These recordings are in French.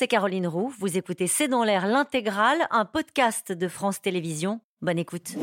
c'est Caroline Roux. Vous écoutez C'est dans l'air l'intégrale, un podcast de France Télévisions. Bonne écoute.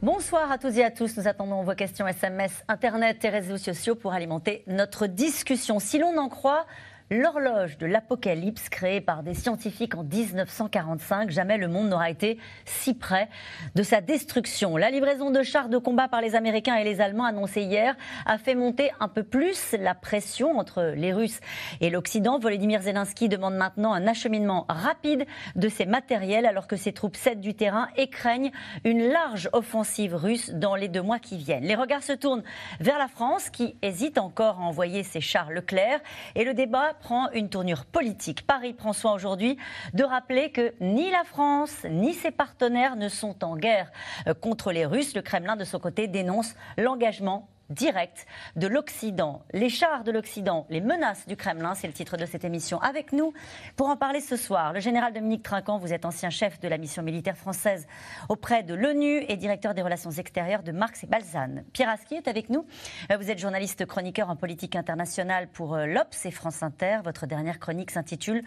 Bonsoir à tous et à tous. Nous attendons vos questions SMS, Internet et réseaux sociaux pour alimenter notre discussion. Si l'on en croit L'horloge de l'apocalypse créée par des scientifiques en 1945, jamais le monde n'aura été si près de sa destruction. La livraison de chars de combat par les Américains et les Allemands annoncée hier a fait monter un peu plus la pression entre les Russes et l'Occident. Volodymyr Zelensky demande maintenant un acheminement rapide de ces matériels alors que ses troupes cèdent du terrain et craignent une large offensive russe dans les deux mois qui viennent. Les regards se tournent vers la France qui hésite encore à envoyer ses chars Leclerc et le débat prend une tournure politique. Paris prend soin aujourd'hui de rappeler que ni la France ni ses partenaires ne sont en guerre euh, contre les Russes. Le Kremlin, de son côté, dénonce l'engagement direct de l'Occident. Les chars de l'Occident, les menaces du Kremlin, c'est le titre de cette émission. Avec nous, pour en parler ce soir, le général Dominique Trinquant, vous êtes ancien chef de la mission militaire française auprès de l'ONU et directeur des relations extérieures de Marx et Balzane. Pierre Aski est avec nous. Euh, vous êtes journaliste chroniqueur en politique internationale pour euh, l'Obs et France Inter. Votre dernière chronique s'intitule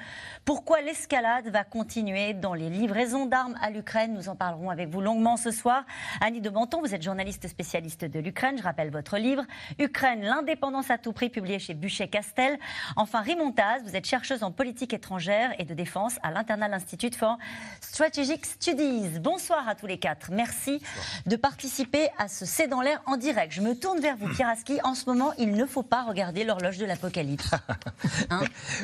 Pourquoi l'escalade va continuer dans les livraisons d'armes à l'Ukraine? Nous en parlerons avec vous longuement ce soir. Annie de Menton, vous êtes journaliste spécialiste de l'Ukraine. Je rappelle votre livre, Ukraine, l'indépendance à tout prix, publié chez Buchet-Castel. Enfin, Rimontaz, vous êtes chercheuse en politique étrangère et de défense à l'Internal Institute for Strategic Studies. Bonsoir à tous les quatre. Merci de participer à ce C'est dans l'air en direct. Je me tourne vers vous, Pierre Aski. En ce moment, il ne faut pas regarder l'horloge de l'apocalypse. Hein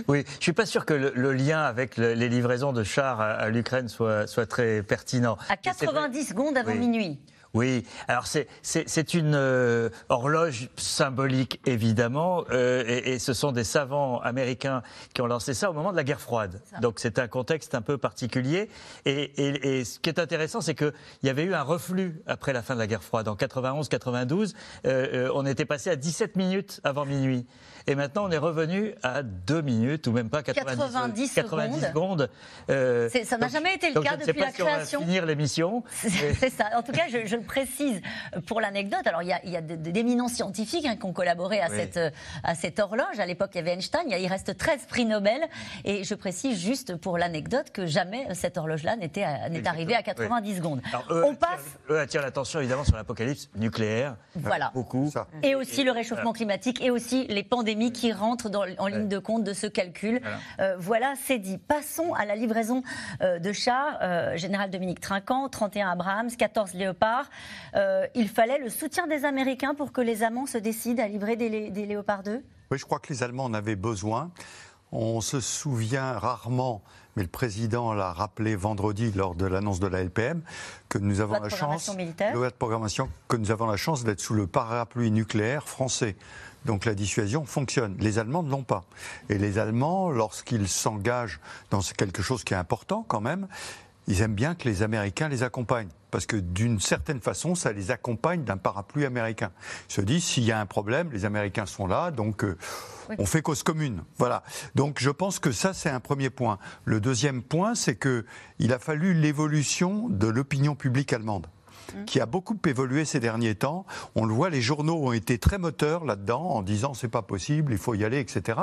oui, je ne suis pas sûr que le, lien avec les livraisons de chars à, l'Ukraine soit, soit, très pertinent. À 90 secondes avant minuit. Oui, alors c'est une euh, horloge symbolique évidemment, euh, et, ce sont des savants américains qui ont lancé ça au moment de la guerre froide. Donc c'est un contexte un peu particulier. Et, ce qui est intéressant, c'est qu'il y avait eu un reflux après la fin de la guerre froide. En 91-92, euh, on était passé à 17 minutes avant minuit. Et maintenant, on est revenu à 2 minutes ou même pas 90, 90 secondes. ça n'a jamais été le cas depuis la création. on va finir l'émission. C'est ça. En tout cas, je, je précise pour l'anecdote. Alors, il y a, d'éminents scientifiques hein, qui ont collaboré à, cette, à cette horloge. À l'époque, il y avait Einstein. Il reste 13 prix Nobel. Et je précise juste pour l'anecdote que jamais cette horloge-là n'est arrivée à 90 secondes. On passe. Eux attirent l'attention évidemment sur l'apocalypse nucléaire. Voilà. Beaucoup. Et aussi le réchauffement climatique et aussi les pandémies qui rentrent en ligne de compte de ce calcul. Voilà, euh, c'est dit. Passons à la livraison euh, de chars. Euh, Général Dominique Trinquant, 31 Abrams, 14 Léopards. Euh, il fallait le soutien des Américains pour que les Allemands se décident à livrer des, des Léopard 2 Oui, je crois que les Allemands en avaient besoin. On se souvient rarement, mais le président l'a rappelé vendredi lors de l'annonce de la LPM, que nous avons la chance, de programmation, que nous avons la chance d'être sous le parapluie nucléaire français. Donc la dissuasion fonctionne. Les Allemands ne l'ont pas. Et les Allemands, lorsqu'ils s'engagent dans quelque chose qui est important quand même, ils aiment bien que les Américains les accompagnent. Parce que d'une certaine façon, ça les accompagne d'un parapluie américain. Ils se disent, s'il y a un problème, les Américains sont là, donc euh, on fait cause commune. Voilà. Donc je pense que ça, c'est un premier point. Le deuxième point, c'est qu'il a fallu l'évolution de l'opinion publique allemande mmh. qui a beaucoup évolué ces derniers temps. On le voit, les journaux ont été très moteurs là-dedans en disant c'est pas possible, il faut y aller, etc.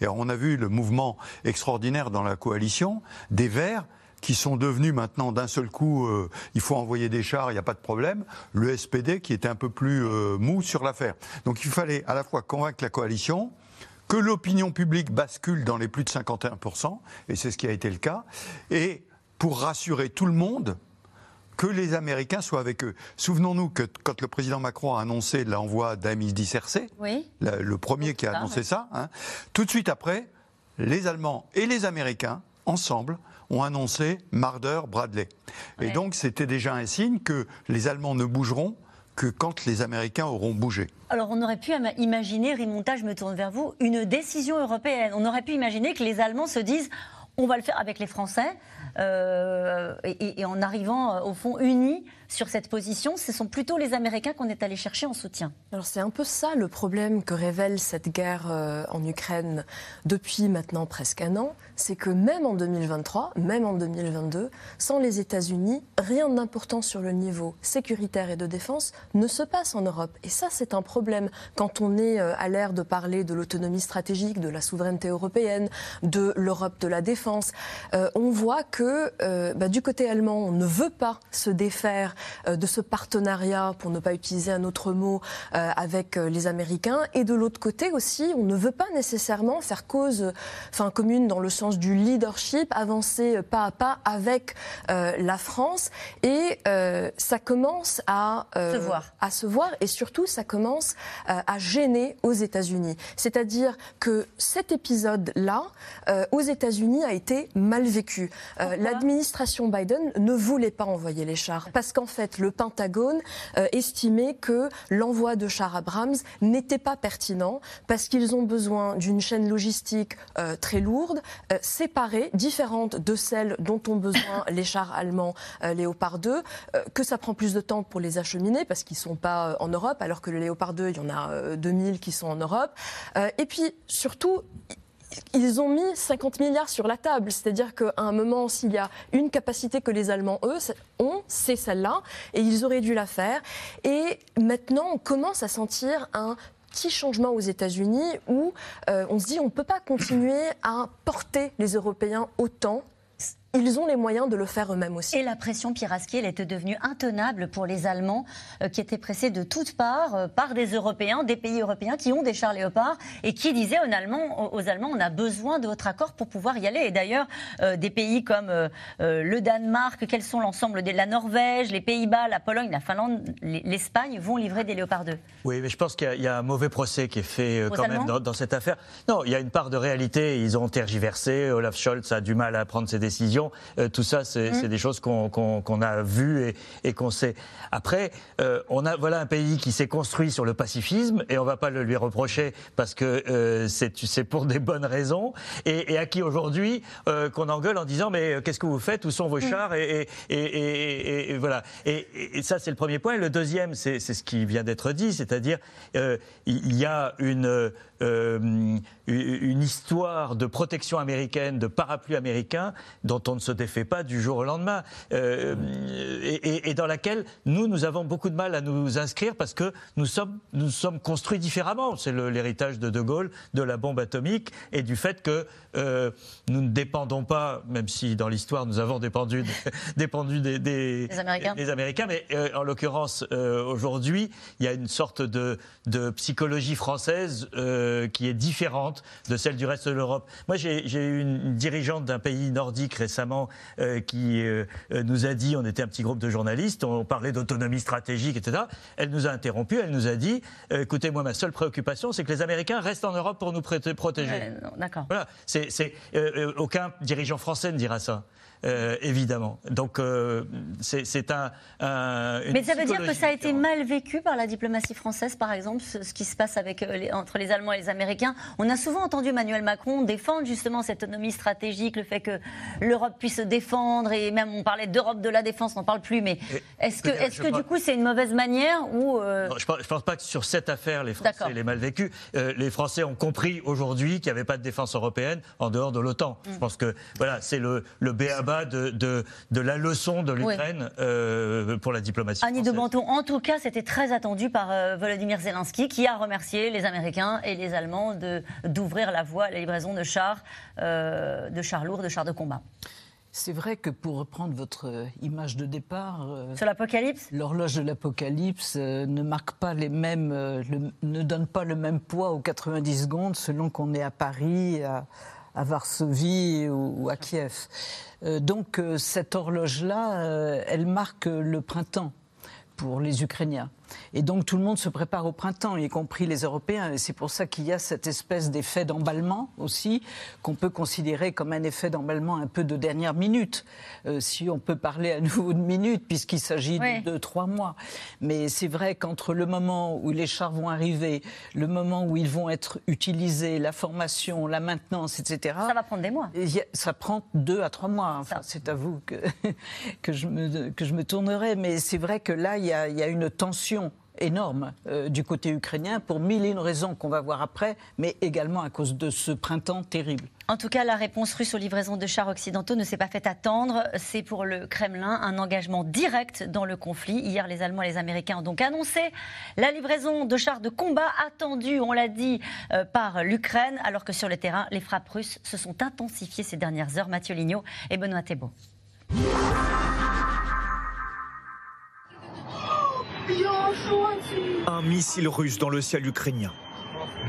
Et on a vu le mouvement extraordinaire dans la coalition des Verts qui sont devenus maintenant d'un seul coup, euh, il faut envoyer des chars, il n'y a pas de problème. Le SPD qui était un peu plus euh, mou sur l'affaire. Donc il fallait à la fois convaincre la coalition, que l'opinion publique bascule dans les plus de 51%, et c'est ce qui a été le cas, et pour rassurer tout le monde, que les Américains soient avec eux. Souvenons-nous que quand le président Macron a annoncé l'envoi d'Amis CRC, oui. le, premier qui a annoncé ça, hein, tout de suite après, les Allemands et les Américains, ensemble, ont annoncé Marder Bradley. Et donc c'était déjà un signe que les Allemands ne bougeront que quand les Américains auront bougé. Alors on aurait pu imaginer, Rimonta, je me tourne vers vous, une décision européenne. On aurait pu imaginer que les Allemands se disent on va le faire avec les Français euh, et, en arrivant euh, au fond unis sur cette position. Ce sont plutôt les Américains qu'on est allé chercher en soutien. Alors c'est un peu ça le problème que révèle cette guerre euh, en Ukraine depuis maintenant presque un an, c'est que même en 2023, même en 2022, sans les États-Unis, rien d'important sur le niveau sécuritaire et de défense ne se passe en Europe. Et ça, c'est un problème quand on est euh, à l'ère de parler de l'autonomie stratégique, de la souveraineté européenne, de l'Europe de la défense. Euh, on voit que bah, du côté allemand, on ne veut pas se défaire de ce partenariat, pour ne pas utiliser un autre mot, avec les Américains. Et de l'autre côté aussi, on ne veut pas nécessairement faire cause enfin, commune dans le sens du leadership, avancer pas à pas avec la France. Et ça commence à, se voir. à se voir. Et surtout, ça commence à gêner aux États-Unis. C'est-à-dire que cet épisode-là, euh, aux États-Unis, a été mal vécu. Euh, l'administration Biden ne voulait pas envoyer les chars parce qu'en fait, le Pentagone euh, estimait que l'envoi de chars Abrams n'était pas pertinent parce qu'ils ont besoin d'une chaîne logistique très lourde, séparée, différente de celle dont ont besoin les chars allemands Léopard 2, que ça prend plus de temps pour les acheminer parce qu'ils ne sont pas en Europe, alors que le Léopard 2, il y en a 2000 qui sont en Europe. et puis, surtout, ils ont mis 50 milliards sur la table. C'est-à-dire qu'à un moment, s'il y a une capacité que les Allemands, eux, ont, c'est celle-là. Et ils auraient dû la faire. Et maintenant, on commence à sentir un petit changement aux États-Unis où euh, on se dit on ne peut pas continuer à porter les Européens autant ils ont les moyens de le faire eux-mêmes aussi. Et la pression Piraski, elle était devenue intenable pour les Allemands euh, qui étaient pressés de toutes parts euh, par des Européens, des pays européens qui ont des chars léopards et qui disaient aux Allemands, aux Allemands on a besoin de votre accord pour pouvoir y aller. Et d'ailleurs, euh, des pays comme le Danemark, quels sont l'ensemble de la Norvège, les Pays-Bas, la Pologne, la Finlande, l'Espagne vont livrer des léopards 2. Oui, mais je pense qu'il y, a un mauvais procès qui est fait quand même dans, dans, cette affaire. Non, il y a une part de réalité. Ils ont tergiversé. Olaf Scholz a du mal à prendre ses décisions. Euh, tout ça, c'est mmh. des choses qu'on a vues et, qu'on sait. Après, euh, on a voilà un pays qui s'est construit sur le pacifisme et on va pas le lui reprocher parce que euh, c'est pour des bonnes raisons et, à qui aujourd'hui qu'on engueule en disant mais qu'est-ce que vous faites? Où sont vos mmh. chars? Et, et, voilà. Et, ça, c'est le premier point. Le deuxième, c'est ce qui vient d'être dit, c'est-à-dire il y a une une histoire de protection américaine, de parapluie américain, dont on ne se défait pas du jour au lendemain, euh, et, dans laquelle nous, nous avons beaucoup de mal à nous inscrire parce que nous sommes, nous sommes construits différemment. C'est l'héritage de De Gaulle, de la bombe atomique, et du fait que euh, nous ne dépendons pas, même si dans l'histoire nous avons dépendu, dépendu des, des, Américains. mais en l'occurrence, aujourd'hui, il y a une sorte de, de psychologie française. Euh, qui est différente de celle du reste de l'Europe. Moi, j'ai eu une dirigeante d'un pays nordique récemment euh, qui euh, nous a dit, on était un petit groupe de journalistes, on parlait d'autonomie stratégique, etc. Elle nous a interrompu, elle nous a dit, écoutez, moi, ma seule préoccupation, c'est que les Américains restent en Europe pour nous protéger. D'accord. Voilà. C'est aucun dirigeant français ne dira ça. Euh, évidemment. Donc euh, c'est un, Mais ça veut dire que ça a été mal vécu par la diplomatie française, par exemple, ce, qui se passe avec, euh, entre les Allemands et les Américains? On a souvent entendu Emmanuel Macron défendre justement cette autonomie stratégique, le fait que l'Europe puisse se défendre, et même on parlait d'Europe de la défense, on n'en parle plus, mais est-ce que, est que du coup c'est une mauvaise manière ou Je ne pense, pas que sur cette affaire les Français l'aient mal vécu. les Français ont compris aujourd'hui qu'il n'y avait pas de défense européenne en dehors de l'OTAN. Je mm. pense que voilà, c'est le, le BABA de, de, la leçon de l'Ukraine euh, pour la diplomatie. Annie de Banton, en tout cas, c'était très attendu par euh, Volodymyr Zelensky, qui a remercié les Américains et les Allemands d'ouvrir la voie à la livraison de chars, euh, de chars lourds, de chars de combat. C'est vrai que pour reprendre votre image de départ, sur l'apocalypse, l'horloge de l'apocalypse ne marque pas les mêmes, ne donne pas le même poids aux 90 secondes selon qu'on est à Paris, à, à Varsovie ou, à Kiev. Euh, donc euh, cette horloge-là, euh, elle marque le printemps pour les Ukrainiens. Et donc tout le monde se prépare au printemps, y compris les Européens. Et c'est pour ça qu'il y a cette espèce d'effet d'emballement aussi, qu'on peut considérer comme un effet d'emballement un peu de dernière minute, euh, si on peut parler à nouveau de minute, puisqu'il s'agit de trois mois. Mais c'est vrai qu'entre le moment où les chars vont arriver, le moment où ils vont être utilisés, la formation, la maintenance, etc. Ça va prendre des mois. Ça prend deux à trois mois. Enfin, c'est à vous que, que, je me, que je me tournerai. Mais c'est vrai que là, il y a, y a une tension énorme euh, du côté ukrainien pour mille et une raisons qu'on va voir après, mais également à cause de ce printemps terrible. En tout cas, la réponse russe aux livraisons de chars occidentaux ne s'est pas fait attendre. C'est pour le Kremlin un engagement direct dans le conflit. Hier, les Allemands et les Américains ont donc annoncé la livraison de chars de combat attendus, on l'a dit, euh, par l'Ukraine, alors que sur le terrain, les frappes russes se sont intensifiées ces dernières heures. Mathieu Lignot et Benoît Thébault. Un missile russe dans le ciel ukrainien.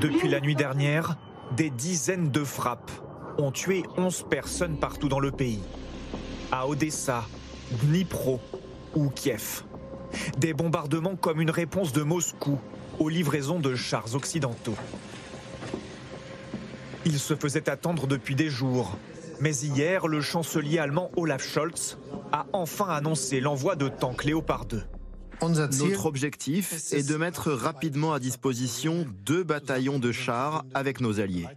Depuis la nuit dernière, des dizaines de frappes ont tué 11 personnes partout dans le pays. À Odessa, Dnipro ou Kiev. Des bombardements comme une réponse de Moscou aux livraisons de chars occidentaux. Il se faisait attendre depuis des jours. Mais hier, le chancelier allemand Olaf Scholz a enfin annoncé l'envoi de tanks Léopard 2. Notre objectif est de mettre rapidement à disposition deux bataillons de chars avec nos alliés.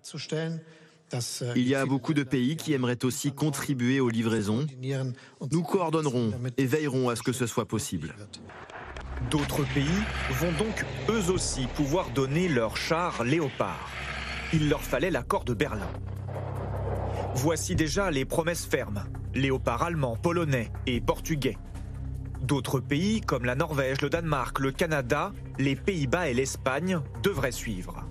Il y a beaucoup de pays qui aimeraient aussi contribuer aux livraisons. Nous coordonnerons et veillerons à ce que ce soit possible. D'autres pays vont donc eux aussi pouvoir donner leurs chars Léopard. Il leur fallait l'accord de Berlin. Voici déjà les promesses fermes. Léopard allemand, polonais et portugais. D'autres pays, comme la Norvège, le Danemark, le Canada, les Pays-Bas et l'Espagne, devraient suivre.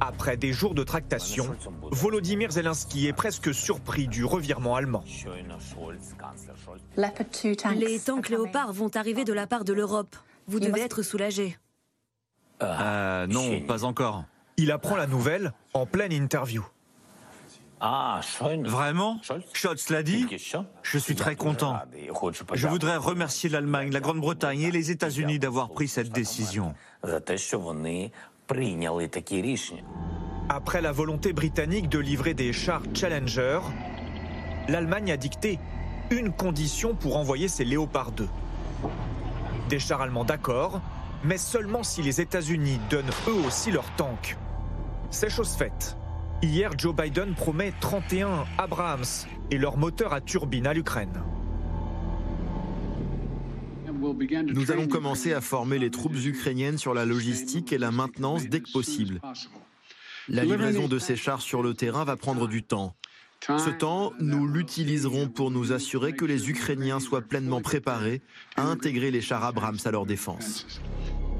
Après des jours de tractation, Volodymyr Zelensky est presque surpris du revirement allemand. Les tanks Léopard vont arriver de la part de l'Europe. Vous devez être soulagé. Euh, non, pas encore. Il apprend la nouvelle en pleine interview. Ah, Vraiment Scholz l'a dit Je suis très content. Je voudrais remercier l'Allemagne, la Grande-Bretagne et les États-Unis d'avoir pris cette décision. Après la volonté britannique de livrer des chars Challenger, l'Allemagne a dicté une condition pour envoyer ses Léopard 2. Des chars allemands d'accord, mais seulement si les États-Unis donnent eux aussi leurs tanks. C'est chose faite. Hier, Joe Biden promet 31 Abrams et leur moteur à turbine à l'Ukraine. Nous allons commencer à former les troupes ukrainiennes sur la logistique et la maintenance dès que possible. La livraison de ces chars sur le terrain va prendre du temps. Ce temps, nous l'utiliserons pour nous assurer que les Ukrainiens soient pleinement préparés à intégrer les chars Abrams à leur défense.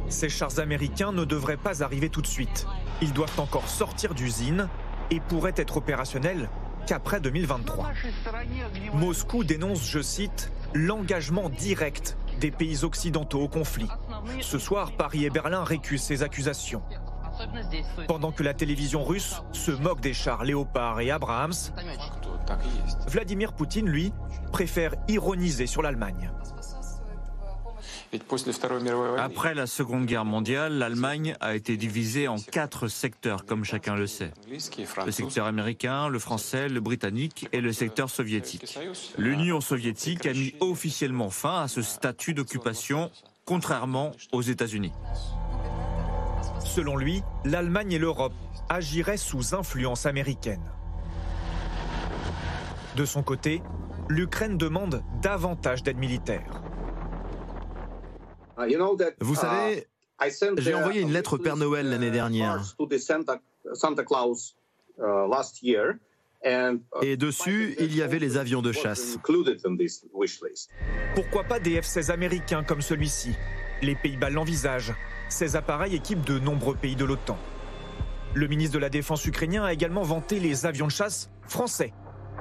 Ces chars américains ne devraient pas arriver tout de suite. Ils doivent encore sortir d'usine et pourrait être opérationnel qu'après 2023. Moscou dénonce, je cite, l'engagement direct des pays occidentaux au conflit. Ce soir, Paris et Berlin récusent ces accusations. Pendant que la télévision russe se moque des chars Léopard et Abrams, Vladimir Poutine, lui, préfère ironiser sur l'Allemagne. Après la Seconde Guerre mondiale, l'Allemagne a été divisée en quatre secteurs, comme chacun le sait. Le secteur américain, le français, le britannique et le secteur soviétique. L'Union soviétique a mis officiellement fin à ce statut d'occupation, contrairement aux États-Unis. Selon lui, l'Allemagne et l'Europe agiraient sous influence américaine. De son côté, l'Ukraine demande davantage d'aide militaire. Vous savez, j'ai envoyé une lettre au Père Noël l'année dernière. Et dessus, il y avait les avions de chasse. Pourquoi pas des F-16 américains comme celui-ci? Les Pays-Bas l'envisagent. Ces appareils équipent de nombreux pays de l'OTAN. Le ministre de la Défense ukrainien a également vanté les avions de chasse français.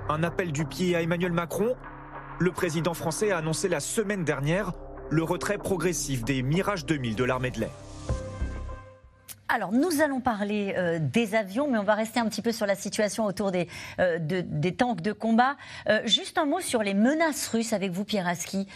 Un appel du pied à Emmanuel Macron. Le président français a annoncé la semaine dernière le retrait progressif des Mirage 2000 de l'armée de l'air. Alors, nous allons parler euh, des avions, mais on va rester un petit peu sur la situation autour des, euh, des tanks de combat. Euh, juste un mot sur les menaces russes avec vous, Pierre Aski,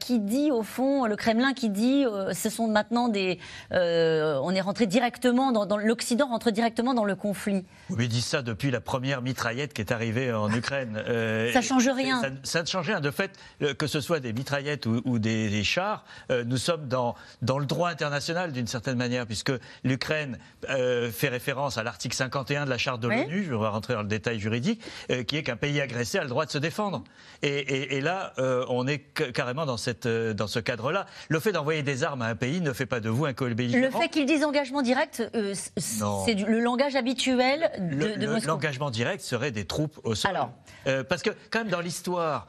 qui dit, au fond, le Kremlin qui dit, ce sont maintenant des... on est rentré directement dans, l'Occident rentre directement dans le conflit. Oui, dit ça depuis la première mitraillette qui est arrivée en Ukraine. ça change rien. Ça, ne change rien. De fait, que ce soit des mitraillettes ou, des, chars, nous sommes dans, dans le droit international d'une certaine manière, puisque l'Ukraine euh, fait référence à l'article 51 de la charte de l'ONU, je vais rentrer dans le détail juridique, euh, qui est qu'un pays agressé a le droit de se défendre. Et, là, euh, on est carrément dans, cette, dans ce cadre-là. Le fait d'envoyer des armes à un pays ne fait pas de vous un co-belligérant. Le fait qu'ils disent engagement direct, c'est le langage habituel de, le, L'engagement direct serait des troupes au sol. Alors. parce que, quand même, dans l'histoire,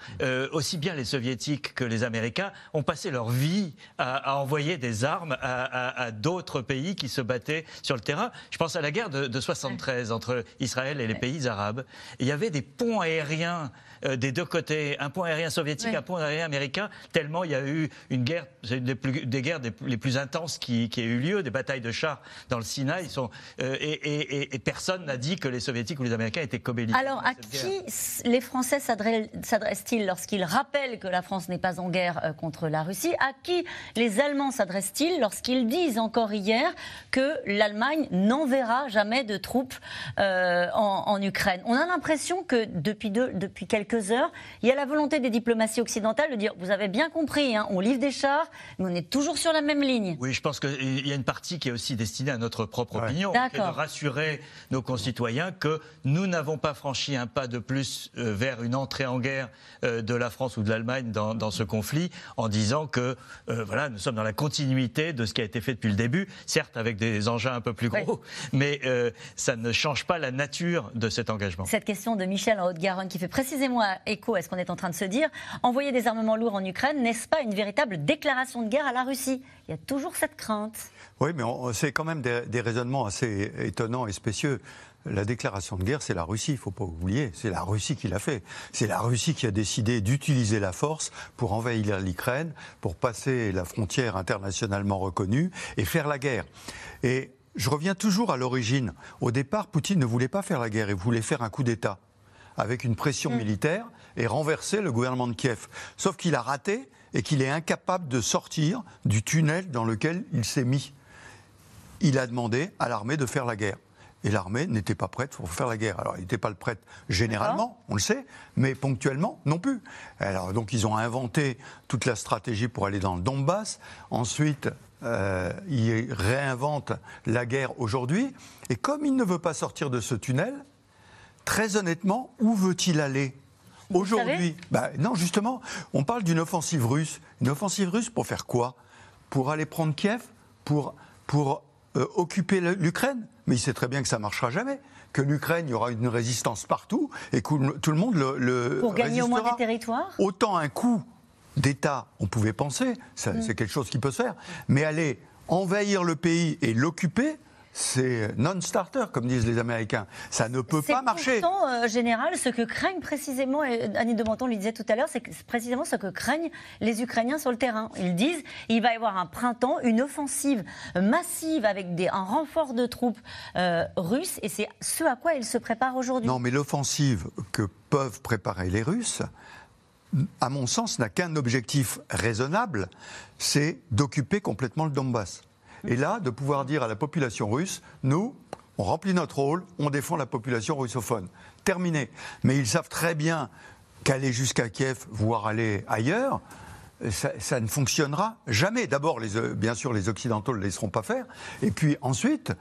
aussi bien les soviétiques que les américains ont passé leur vie à, envoyer des armes à, à d'autres pays qui se battaient sur le terrain. Je pense à la guerre de, de 73 entre Israël et les pays arabes. il y avait des ponts aériens euh, des deux côtés, un point aérien soviétique, un point aérien américain, tellement il y a eu une guerre, c'est une des, plus, des guerres les plus intenses qui, qui, a eu lieu, des batailles de chars dans le Sinaï. Sont, euh, et, et, personne n'a dit que les soviétiques ou les américains étaient cobelliques. Alors à qui les Français s'adressent-ils lorsqu'ils rappellent que la France n'est pas en guerre euh, contre la Russie? À qui les Allemands s'adressent-ils lorsqu'ils disent encore hier que l'Allemagne n'enverra jamais de troupes en, en, Ukraine? On a l'impression que depuis, deux, depuis quelques heures. Il y a la volonté des diplomaties occidentales de dire, vous avez bien compris, hein, on livre des chars, mais on est toujours sur la même ligne. Oui, je pense qu'il y a une partie qui est aussi destinée à notre propre opinion, qui est de rassurer nos concitoyens que nous n'avons pas franchi un pas de plus euh, vers une entrée en guerre euh, de la France ou de l'Allemagne dans, ce conflit, en disant que euh, voilà, nous sommes dans la continuité de ce qui a été fait depuis le début, certes avec des engins un peu plus gros, mais ça ne change pas la nature de cet engagement. Cette question de Michel en Haute-Garonne qui fait précisément écho à ce qu'on est en train de se dire. Envoyer des armements lourds en Ukraine, n'est-ce pas une véritable déclaration de guerre à la Russie? Il y a toujours cette crainte. Oui, mais c'est quand même des, raisonnements assez étonnants et spécieux. La déclaration de guerre, c'est la Russie, il ne faut pas oublier. C'est la Russie qui l'a fait. C'est la Russie qui a décidé d'utiliser la force pour envahir l'Ukraine, pour passer la frontière internationalement reconnue et faire la guerre. Et je reviens toujours à l'origine. Au départ, Poutine ne voulait pas faire la guerre, il voulait faire un coup d'État avec une pression mm. militaire et renverser le gouvernement de Kiev. Sauf qu'il a raté et qu'il est incapable de sortir du tunnel dans lequel il s'est mis. Il a demandé à l'armée de faire la guerre. Et l'armée n'était pas prête pour faire la guerre. Alors, il n'était pas le prête généralement, on le sait, mais ponctuellement non plus. Alors, donc, ils ont inventé toute la stratégie pour aller dans le Donbass. Ensuite, euh, ils réinventent la guerre aujourd'hui. Et comme il ne veut pas sortir de ce tunnel, très honnêtement, où veut-il aller Aujourd'hui, bah, non, justement, on parle d'une offensive russe. Une offensive russe pour faire quoi? Pour aller prendre Kiev? Pour, pour euh, occuper l'Ukraine? Mais il sait très bien que ça ne marchera jamais. Que l'Ukraine, il y aura une résistance partout et que tout le monde le. pour gagner au moins des territoires Autant un coup d'État, on pouvait penser, mm. c'est quelque chose qui peut se faire, mais aller envahir le pays et l'occuper, c'est non-starter, comme disent les Américains. Ça ne peut pas marcher. C'est euh, général, ce que craignent précisément, et Annie de Menton le disait tout à l'heure, c'est précisément ce que craignent les Ukrainiens sur le terrain. Ils disent il va y avoir un printemps, une offensive massive avec des, un renfort de troupes euh, russes, et c'est ce à quoi ils se préparent aujourd'hui. Non, mais l'offensive que peuvent préparer les Russes, à mon sens, n'a qu'un objectif raisonnable, c'est d'occuper complètement le Donbass. Et là, de pouvoir dire à la population russe, nous, on remplit notre rôle, on défend la population russophone. Terminé. Mais ils savent très bien qu'aller jusqu'à Kiev, voire aller ailleurs, ça, ne fonctionnera jamais. D'abord, bien sûr, les Occidentaux ne le laisseront pas faire. Et puis ensuite,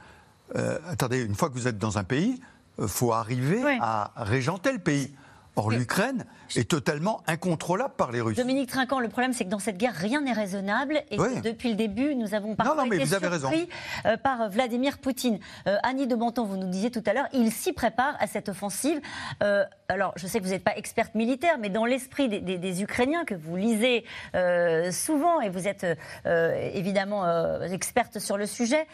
euh, attendez, une fois que vous êtes dans un pays, il euh, faut arriver à régenter le pays. Or, l'Ukraine est totalement incontrôlable par les Russes. Dominique Trinquant, le problème, c'est que dans cette guerre, rien n'est raisonnable. Et depuis le début, nous avons parfois été surpris euh, par Vladimir Poutine. Euh, Annie de Menton, vous nous disiez tout à l'heure, il s'y prépare à cette offensive. Euh, alors, je sais que vous n'êtes pas experte militaire, mais dans l'esprit des, Ukrainiens que vous lisez souvent, et vous êtes évidemment experte sur le sujet,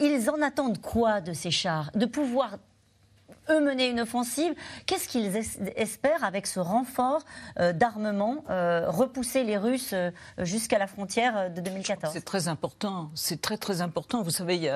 ils en attendent quoi de ces chars? De pouvoir eux mener une offensive. Qu'est-ce qu'ils espèrent avec ce renfort euh, d'armement, euh, repousser les Russes euh, jusqu'à la frontière de 2014 C'est très important. C'est très très important. Vous savez,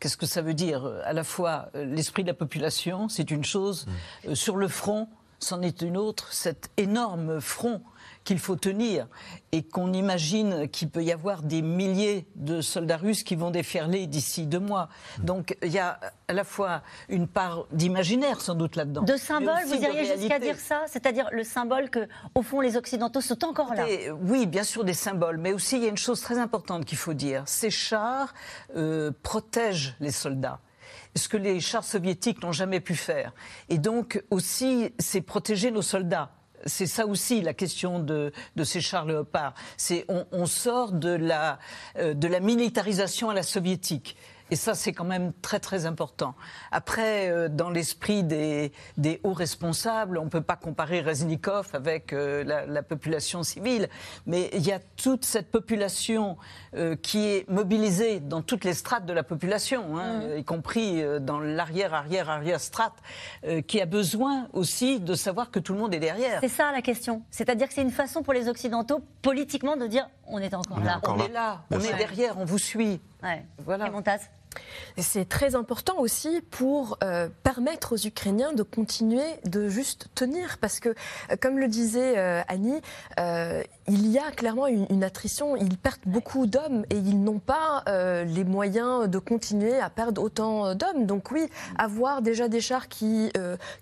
qu'est-ce que ça veut dire À la fois l'esprit de la population, c'est une chose. Mmh. sur le front, c'en est une autre. Cet énorme front qu'il faut tenir et qu'on imagine qu'il peut y avoir des milliers de soldats russes qui vont déferler d'ici deux mois. Donc il y a à la fois une part d'imaginaire sans doute là-dedans. De symbole, vous iriez jusqu'à dire ça C'est-à-dire le symbole que, au fond, les Occidentaux sont encore là Oui, bien sûr, des symboles. Mais aussi, il y a une chose très importante qu'il faut dire. Ces chars euh, protègent les soldats ce que les chars soviétiques n'ont jamais pu faire. Et donc aussi, c'est protéger nos soldats c'est ça aussi la question de, ces chars léopards. C'est on, sort de la, euh, de la militarisation à la soviétique. Et ça, c'est quand même très très important. Après, euh, dans l'esprit des, des, hauts responsables, on ne peut pas comparer Reznikov avec euh, la, population civile, mais il y a toute cette population euh, qui est mobilisée dans toutes les strates de la population, hein, mmh. y compris dans l'arrière, arrière, arrière strate, qui a besoin aussi de savoir que tout le monde est derrière. C'est ça la question. C'est-à-dire que c'est une façon pour les Occidentaux, politiquement, de dire on est encore là. on est là, on est derrière, on vous suit. Voilà. C'est très important aussi pour euh, permettre aux Ukrainiens de continuer de juste tenir, parce que, euh, comme le disait euh, Annie, il y a clairement une, attrition. Ils perdent beaucoup d'hommes et ils n'ont pas les moyens de continuer à perdre autant d'hommes. Donc oui, avoir déjà des chars qui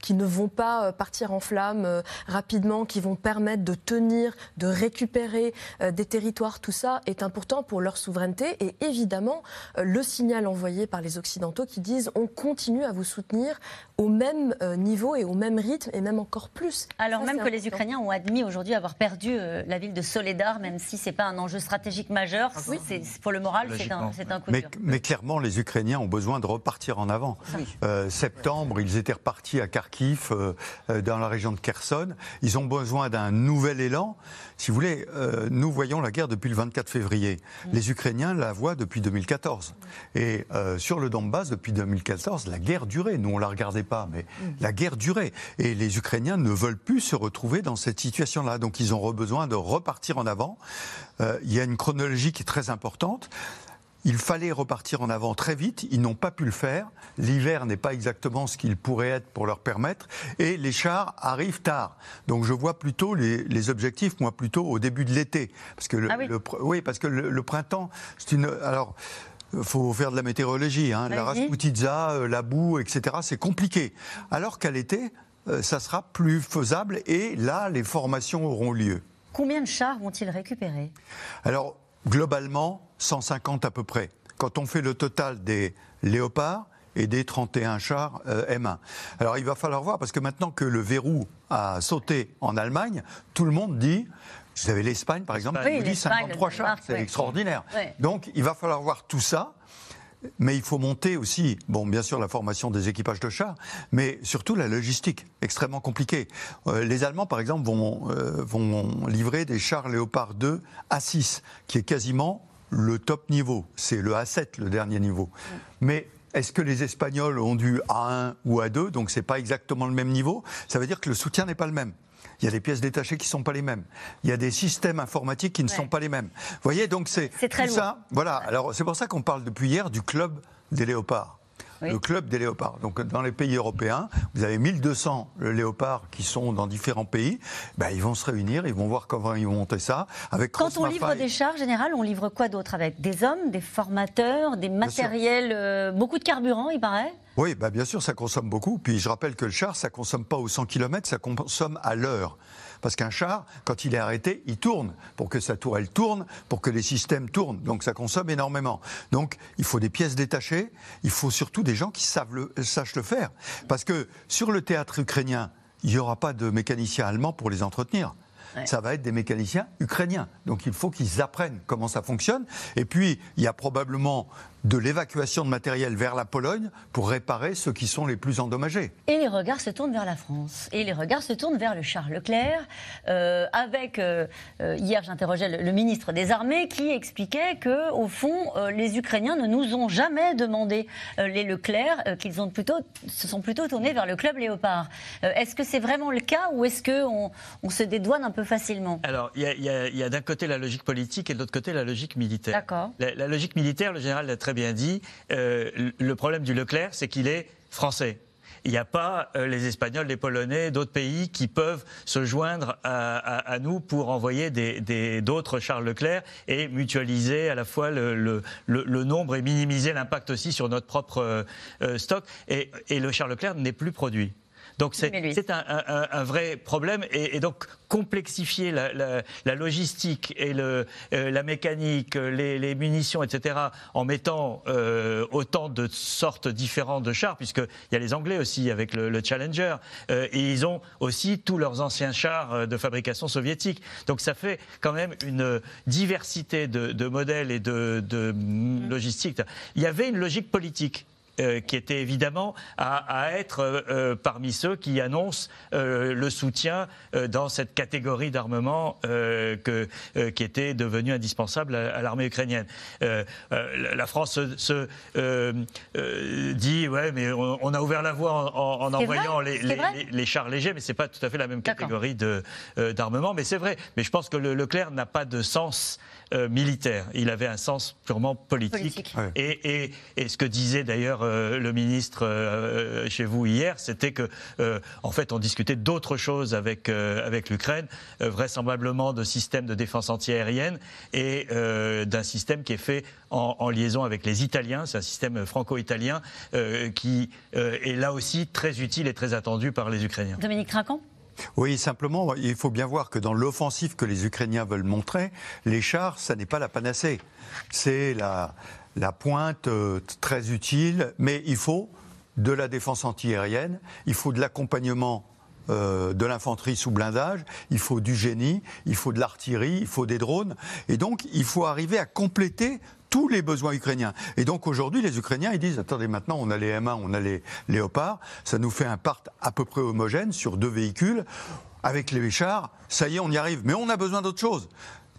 qui ne vont pas partir en flammes rapidement, qui vont permettre de tenir, de récupérer des territoires, tout ça est important pour leur souveraineté et évidemment le signal envoyé par les Occidentaux qui disent on continue à vous soutenir au même euh, niveau et au même rythme et même encore plus. Alors même que les Ukrainiens ont admis aujourd'hui avoir perdu euh, la ville de Soledar, même si ce n'est pas un enjeu stratégique majeur, ah c'est, pour le moral, c'est un, un, coup mais, dur. Mais clairement, les Ukrainiens ont besoin de repartir en avant. Euh, septembre, ils étaient repartis à Kharkiv, dans la région de Kherson. Ils ont besoin d'un nouvel élan. Si vous voulez, nous voyons la guerre depuis le 24 février. Mm. Les Ukrainiens la voient depuis 2014. Et sur le Donbass, depuis 2014, la guerre durait. Nous, on la regardait pas, mais la guerre durait. Et les Ukrainiens ne veulent plus se retrouver dans cette situation-là. Donc, ils ont besoin de repartir en avant. Euh, il y a une chronologie qui est très importante. Il fallait repartir en avant très vite. Ils n'ont pas pu le faire. L'hiver n'est pas exactement ce qu'il pourrait être pour leur permettre. Et les chars arrivent tard. Donc je vois plutôt les, objectifs, moi plutôt au début de l'été, parce que le, ah oui. parce que le, le printemps, c'est une. Alors faut faire de la météorologie. Hein. La rasputitza, euh, la boue, etc. C'est compliqué. Alors qu'à l'été, euh, ça sera plus faisable et là, les formations auront lieu. Combien de chars vont-ils récupérer? Alors, globalement, 150 à peu près. Quand on fait le total des léopards et des 31 chars euh, M1. Alors, il va falloir voir, parce que maintenant que le verrou a sauté en Allemagne, tout le monde dit vous avez l'Espagne, par exemple, qui dit 53 chars. C'est extraordinaire. Donc, il va falloir voir tout ça. Mais il faut monter aussi, bon, bien sûr, la formation des équipages de chars, mais surtout la logistique, extrêmement compliquée. Euh, les Allemands, par exemple, vont, euh, vont livrer des chars Léopard 2 A6, qui est quasiment le top niveau. C'est le A7, le dernier niveau. Mais est-ce que les Espagnols ont du A1 ou A2, donc c'est pas exactement le même niveau Ça veut dire que le soutien n'est pas le même. Il y a des pièces détachées qui ne sont pas les mêmes. Il y a des systèmes informatiques qui ne sont pas les mêmes. Vous voyez, donc c'est tout ça. Voilà. Alors c'est pour ça qu'on parle depuis hier du club des léopards. le club des léopards. Donc dans les pays européens, vous avez 1200 léopards qui sont dans différents pays. Ben, ils vont se réunir, ils vont voir comment ils vont monter ça. Avec Quand on livre des chars, général, on livre quoi d'autre? Avec des hommes, des formateurs, des matériels, euh, beaucoup de carburant, il paraît? Oui, bah bien sûr, ça consomme beaucoup. Puis je rappelle que le char, ça consomme pas au 100 km, ça consomme à l'heure. Parce qu'un char, quand il est arrêté, il tourne pour que sa tourelle tourne, pour que les systèmes tournent. Donc ça consomme énormément. Donc il faut des pièces détachées. Il faut surtout des gens qui savent le, sachent le faire. Parce que sur le théâtre ukrainien, il n'y aura pas de mécaniciens allemands pour les entretenir. ça va être des mécaniciens ukrainiens. Donc il faut qu'ils apprennent comment ça fonctionne. Et puis, il y a probablement de l'évacuation de matériel vers la Pologne pour réparer ceux qui sont les plus endommagés. Et les regards se tournent vers la France. Et les regards se tournent vers le Charles Leclerc. Euh, avec, euh, euh, hier, j'interrogeais le, ministre des Armées qui expliquait que, au fond, les Ukrainiens ne nous ont jamais demandé les Leclerc, qu'ils ont plutôt, se sont plutôt tournés vers le club Léopard. est-ce que c'est vraiment le cas ou est-ce qu'on on se dédouane un peu facilement? Alors, il y a, d'un côté la logique politique et de l'autre côté la logique militaire. D'accord. La, la, logique militaire, le général l'a très bien dit, euh, le problème du Leclerc, c'est qu'il est français. Il n'y a pas euh, les Espagnols, les Polonais, d'autres pays qui peuvent se joindre à, nous pour envoyer d'autres Charles Leclerc et mutualiser à la fois le, nombre et minimiser l'impact aussi sur notre propre euh, stock. Et, et le Charles Leclerc n'est plus produit. Donc c'est un, vrai problème et, donc complexifier la, logistique et le, euh, la mécanique, les, munitions, etc. en mettant euh, autant de sortes différentes de chars, puisqu'il y a les Anglais aussi avec le, Challenger, euh, et ils ont aussi tous leurs anciens chars de fabrication soviétique. Donc ça fait quand même une diversité de, modèles et de, de mm. logistique. Il y avait une logique politique euh, qui était évidemment à, être euh, euh, parmi ceux qui annoncent le soutien dans cette catégorie d'armement qui était devenue indispensable à, l'armée ukrainienne. la France se, dit ouais mais on, a ouvert la voie en, envoyant les, chars légers, mais c'est pas tout à fait la même catégorie d'armement. Mais c'est vrai. Mais je pense que le Leclerc n'a pas de sens militaire. Il avait un sens purement politique. Et, et, ce que disait d'ailleurs euh, le ministre euh, chez vous hier, c'était que, euh, en fait, on discutait d'autres choses avec, avec l'Ukraine, vraisemblablement de systèmes de défense antiaérienne et d'un système qui est fait en, liaison avec les Italiens. C'est un système franco-italien qui est là aussi très utile et très attendu par les Ukrainiens. Dominique Trinquant oui, simplement, il faut bien voir que dans l'offensive que les Ukrainiens veulent montrer, les chars, ça n'est pas la panacée. C'est la, pointe euh, très utile, mais il faut de la défense antiaérienne, il faut de l'accompagnement euh, de l'infanterie sous blindage, il faut du génie, il faut de l'artillerie, il faut des drones, et donc il faut arriver à compléter tous les besoins ukrainiens. Et donc aujourd'hui, les Ukrainiens, ils disent, attendez, maintenant on a les M1, on a les Léopards, ça nous fait un part à peu près homogène sur deux véhicules. Avec les chars, ça y est, on y arrive. Mais on a besoin d'autre chose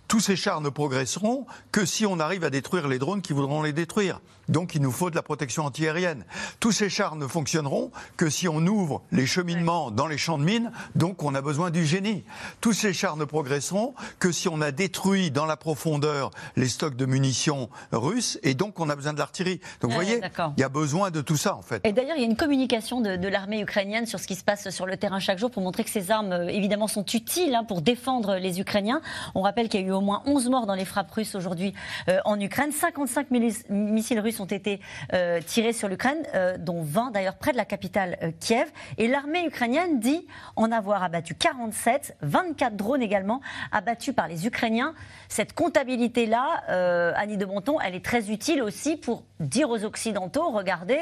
tous ces chars ne progresseront que si on arrive à détruire les drones qui voudront les détruire. Donc il nous faut de la protection antiaérienne. Tous ces chars ne fonctionneront que si on ouvre les cheminements dans les champs de mines, donc on a besoin du génie. Tous ces chars ne progresseront que si on a détruit dans la profondeur les stocks de munitions russes, et donc on a besoin de l'artillerie. Donc vous voyez, il y a besoin de tout ça en fait. Et d'ailleurs, il y a une communication de, l'armée ukrainienne sur ce qui se passe sur le terrain chaque jour pour montrer que ces armes, euh, évidemment, sont utiles hein, pour défendre les Ukrainiens. On rappelle qu'il y a eu au moins 11 morts dans les frappes russes aujourd'hui euh, en Ukraine. 55 missiles russes ont été euh, tirés sur l'Ukraine, euh, dont 20 d'ailleurs près de la capitale euh, Kiev. Et l'armée ukrainienne dit en avoir abattu 47, 24 drones également abattus par les Ukrainiens. Cette comptabilité-là, Annie de Bonton, elle est très utile aussi pour dire aux Occidentaux, regardez,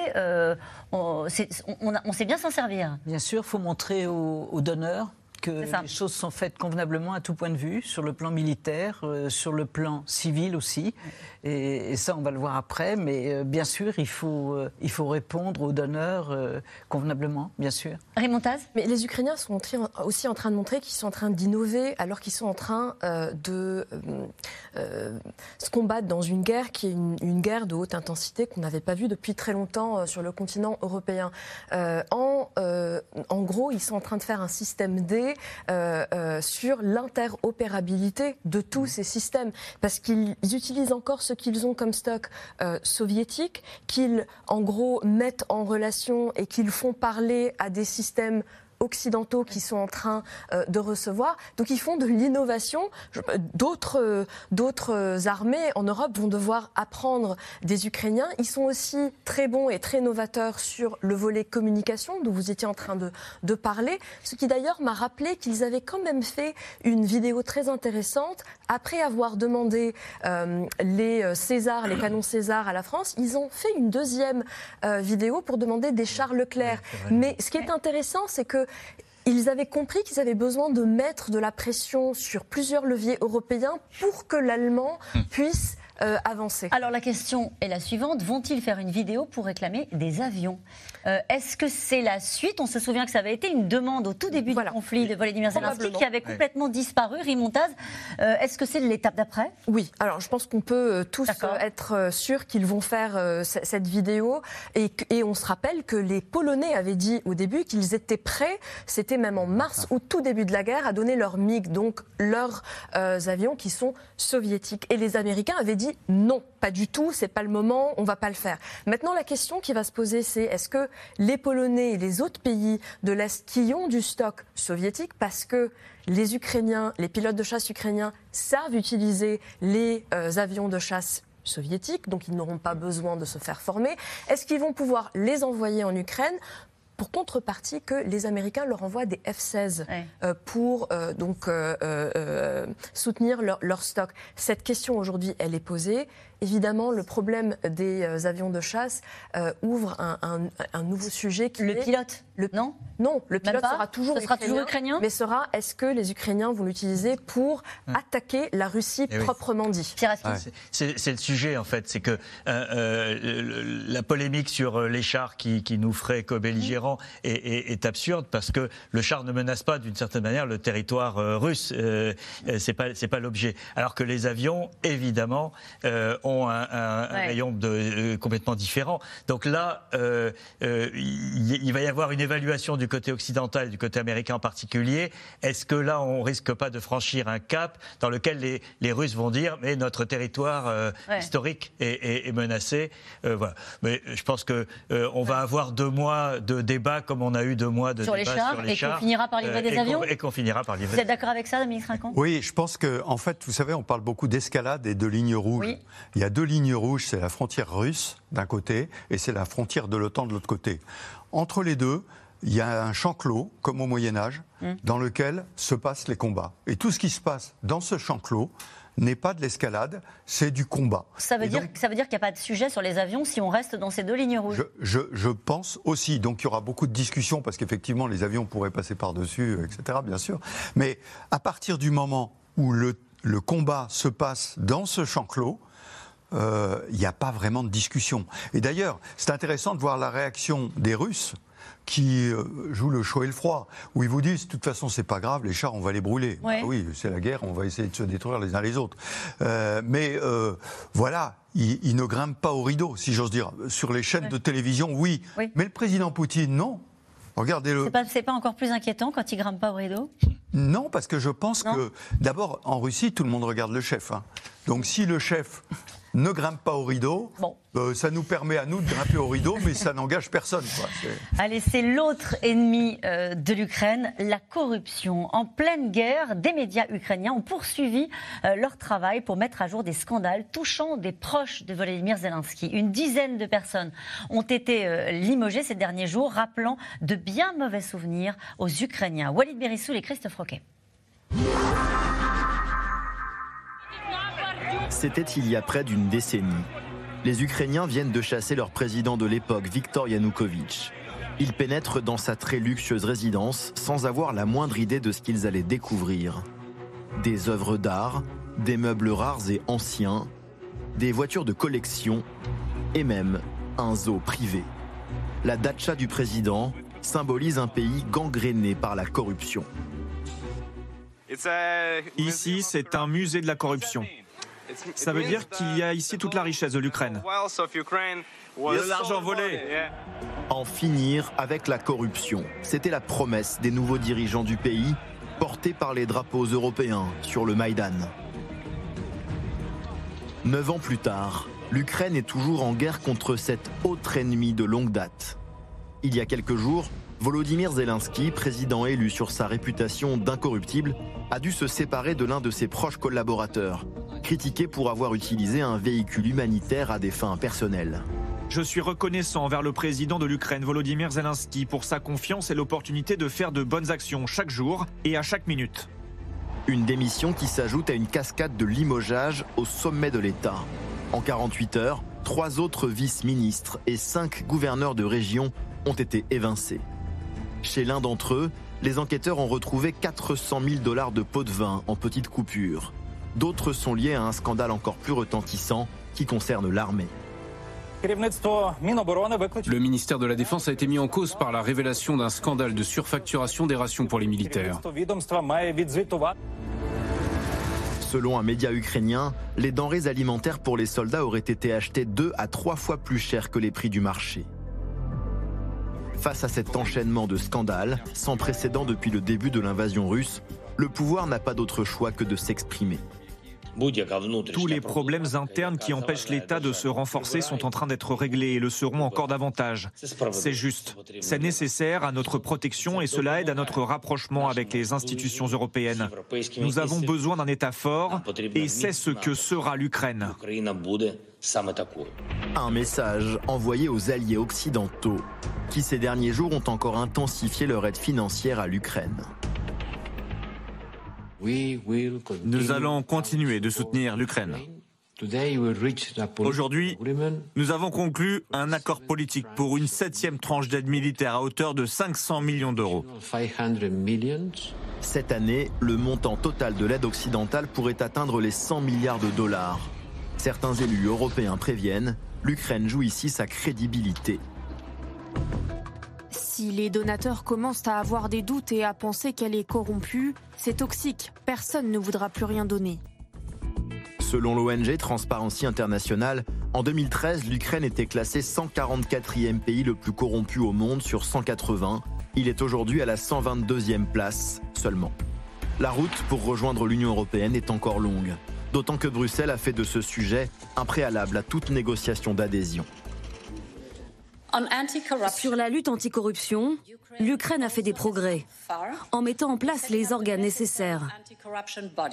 on, sait bien s'en servir. Bien sûr, il faut montrer aux donneurs que les choses sont faites convenablement à tout point de vue, sur le plan militaire, euh, sur le plan civil aussi. Et, ça, on va le voir après. Mais euh, bien sûr, il faut, euh, il faut répondre aux donneurs convenablement, bien sûr. Raymond Mais les Ukrainiens sont aussi en train de montrer qu'ils sont en train d'innover alors qu'ils sont en train de se combattre dans une guerre qui est une, guerre de haute intensité qu'on n'avait pas vue depuis très longtemps sur le continent européen. en, en gros, ils sont en train de faire un système D euh, euh, sur l'interopérabilité de tous ces systèmes, parce qu'ils utilisent encore ce qu'ils ont comme stock euh, soviétique, qu'ils en gros mettent en relation et qu'ils font parler à des systèmes occidentaux qui sont en train euh, de recevoir. Donc ils font de l'innovation. D'autres, euh, d'autres armées en Europe vont devoir apprendre des Ukrainiens. Ils sont aussi très bons et très novateurs sur le volet communication dont vous étiez en train de, de parler. Ce qui d'ailleurs m'a rappelé qu'ils avaient quand même fait une vidéo très intéressante après avoir demandé euh, les Césars, les canons César à la France. Ils ont fait une deuxième vidéo pour demander des chars Leclerc. Mais ce qui est intéressant, c'est que ils avaient compris qu'ils avaient besoin de mettre de la pression sur plusieurs leviers européens pour que l'allemand hmm. puisse euh, avancer. Alors la question est la suivante vont-ils faire une vidéo pour réclamer des avions euh, Est-ce que c'est la suite? On se souvient que ça avait été une demande au tout début du conflit de Volodymyr Zelensky qui avait complètement disparu. Rimontaz, euh, est-ce que c'est l'étape d'après? Oui. Alors je pense qu'on peut tous être sûrs qu'ils vont faire cette vidéo et, et, on se rappelle que les Polonais avaient dit au début qu'ils étaient prêts. C'était même en mars, au tout début de la guerre, à donner leurs MiG, donc leurs avions qui sont soviétiques. Et les Américains avaient dit non, pas du tout, c'est pas le moment, on va pas le faire. Maintenant, la question qui va se poser, c'est est-ce que les Polonais et les autres pays de l'Est qui ont du stock soviétique, parce que les Ukrainiens, les pilotes de chasse ukrainiens savent utiliser les euh, avions de chasse soviétiques, donc ils n'auront pas besoin de se faire former. Est-ce qu'ils vont pouvoir les envoyer en Ukraine pour contrepartie que les Américains leur envoient des F-16 euh, pour euh, donc euh, soutenir leur, leur, stock. Cette question aujourd'hui, elle est posée. Évidemment, le problème des avions de chasse euh, ouvre un, nouveau sujet qui le pilote. Le, non? Non, le pilote sera toujours, sera toujours ukrainien. Mais sera, est-ce que les Ukrainiens vont l'utiliser pour attaquer la Russie eh proprement dit? C'est le sujet en fait, c'est que euh, la polémique sur les chars qui, nous ferait co-belligérants est, absurde parce que le char ne menace pas d'une certaine manière le territoire russe. c'est pas c'est pas l'objet. Alors que les avions, évidemment, ont un, rayon de, euh, complètement différent. Donc là, euh, euh, il, va y avoir une évaluation du côté occidental et du côté américain en particulier. Est-ce que là, on risque pas de franchir un cap dans lequel les, les Russes vont dire mais notre territoire historique est, est, menacé voilà. Mais je pense que on va avoir deux mois de débat comme on a eu deux mois de sur débat les chars, sur les et qu'on finira par livrer des avions. Et qu'on finira par livrer. Vous êtes d'accord avec ça, Dominique Rincan? Oui, je pense que en fait, vous savez, on parle beaucoup d'escalade et de lignes rouges. Oui. Il y a deux lignes rouges, c'est la frontière russe d'un côté et c'est la frontière de l'OTAN de l'autre côté. Entre les deux, il y a un champ clos, comme au Moyen Âge, hmm. dans lequel se passent les combats. Et tout ce qui se passe dans ce champ clos n'est pas de l'escalade, c'est du combat. Ça veut, dire, ça veut dire qu'il n'y a pas de sujet sur les avions si on reste dans ces deux lignes rouges je, je, pense aussi. Donc il y aura beaucoup de discussions parce qu'effectivement les avions pourraient passer par-dessus, etc. Bien sûr. Mais à partir du moment où le, le combat se passe dans ce champ clos, il euh, n'y a pas vraiment de discussion. Et d'ailleurs, c'est intéressant de voir la réaction des Russes qui euh, jouent le chaud et le froid, où ils vous disent, de toute façon, c'est pas grave, les chars, on va les brûler. Ah oui, c'est la guerre, on va essayer de se détruire les uns les autres. Euh, mais voilà, ils, ne grimpent pas au rideau, si j'ose dire. Sur les chaînes de télévision, oui. Mais le président Poutine, non. Regardez-le. C'est pas, pas encore plus inquiétant quand il grimpe pas au rideau? Non, parce que je pense que, d'abord, en Russie, tout le monde regarde le chef. Hein. Donc si le chef ne grimpe pas au rideau. Euh, ça nous permet à nous de grimper au rideau, mais ça n'engage personne. Allez, c'est l'autre ennemi euh, de l'Ukraine, la corruption. En pleine guerre, des médias ukrainiens ont poursuivi euh, leur travail pour mettre à jour des scandales touchant des proches de Volodymyr Zelensky. Une dizaine de personnes ont été limogées ces derniers jours, rappelant de bien mauvais souvenirs aux Ukrainiens. Walid Berissoul et Christophe Roquet. C'était il y a près d'une décennie. Les Ukrainiens viennent de chasser leur président de l'époque, Viktor Yanukovych. Ils pénètrent dans sa très luxueuse résidence sans avoir la moindre idée de ce qu'ils allaient découvrir. Des œuvres d'art, des meubles rares et anciens, des voitures de collection et même un zoo privé. La datcha du président symbolise un pays gangréné par la corruption. Ici, c'est un musée de la corruption. Ça veut dire qu'il y a ici toute la richesse de l'Ukraine. De l'argent volé. En finir avec la corruption, c'était la promesse des nouveaux dirigeants du pays, portés par les drapeaux européens sur le Maïdan. Neuf ans plus tard, l'Ukraine est toujours en guerre contre cet autre ennemi de longue date. Il y a quelques jours, Volodymyr Zelensky, président élu sur sa réputation d'incorruptible, a dû se séparer de l'un de ses proches collaborateurs, critiqué pour avoir utilisé un véhicule humanitaire à des fins personnelles. Je suis reconnaissant envers le président de l'Ukraine, Volodymyr Zelensky, pour sa confiance et l'opportunité de faire de bonnes actions chaque jour et à chaque minute. Une démission qui s'ajoute à une cascade de limogeage au sommet de l'État. En 48 heures, trois autres vice-ministres et cinq gouverneurs de région ont été évincés. Chez l'un d'entre eux, les enquêteurs ont retrouvé 400 000 dollars de pots de vin en petites coupures. D'autres sont liés à un scandale encore plus retentissant qui concerne l'armée. Le ministère de la Défense a été mis en cause par la révélation d'un scandale de surfacturation des rations pour les militaires. Selon un média ukrainien, les denrées alimentaires pour les soldats auraient été achetées deux à trois fois plus cher que les prix du marché. Face à cet enchaînement de scandales, sans précédent depuis le début de l'invasion russe, le pouvoir n'a pas d'autre choix que de s'exprimer. Tous les problèmes internes qui empêchent l'État de se renforcer sont en train d'être réglés et le seront encore davantage. C'est juste. C'est nécessaire à notre protection et cela aide à notre rapprochement avec les institutions européennes. Nous avons besoin d'un État fort et c'est ce que sera l'Ukraine. Un message envoyé aux alliés occidentaux qui ces derniers jours ont encore intensifié leur aide financière à l'Ukraine. Nous allons continuer de soutenir l'Ukraine. Aujourd'hui, nous avons conclu un accord politique pour une septième tranche d'aide militaire à hauteur de 500 millions d'euros. Cette année, le montant total de l'aide occidentale pourrait atteindre les 100 milliards de dollars. Certains élus européens préviennent, l'Ukraine joue ici sa crédibilité. Si les donateurs commencent à avoir des doutes et à penser qu'elle est corrompue, c'est toxique. Personne ne voudra plus rien donner. Selon l'ONG Transparency International, en 2013, l'Ukraine était classée 144e pays le plus corrompu au monde sur 180. Il est aujourd'hui à la 122e place seulement. La route pour rejoindre l'Union européenne est encore longue, d'autant que Bruxelles a fait de ce sujet un préalable à toute négociation d'adhésion. Sur la lutte anticorruption, l'Ukraine a fait des progrès en mettant en place les organes nécessaires.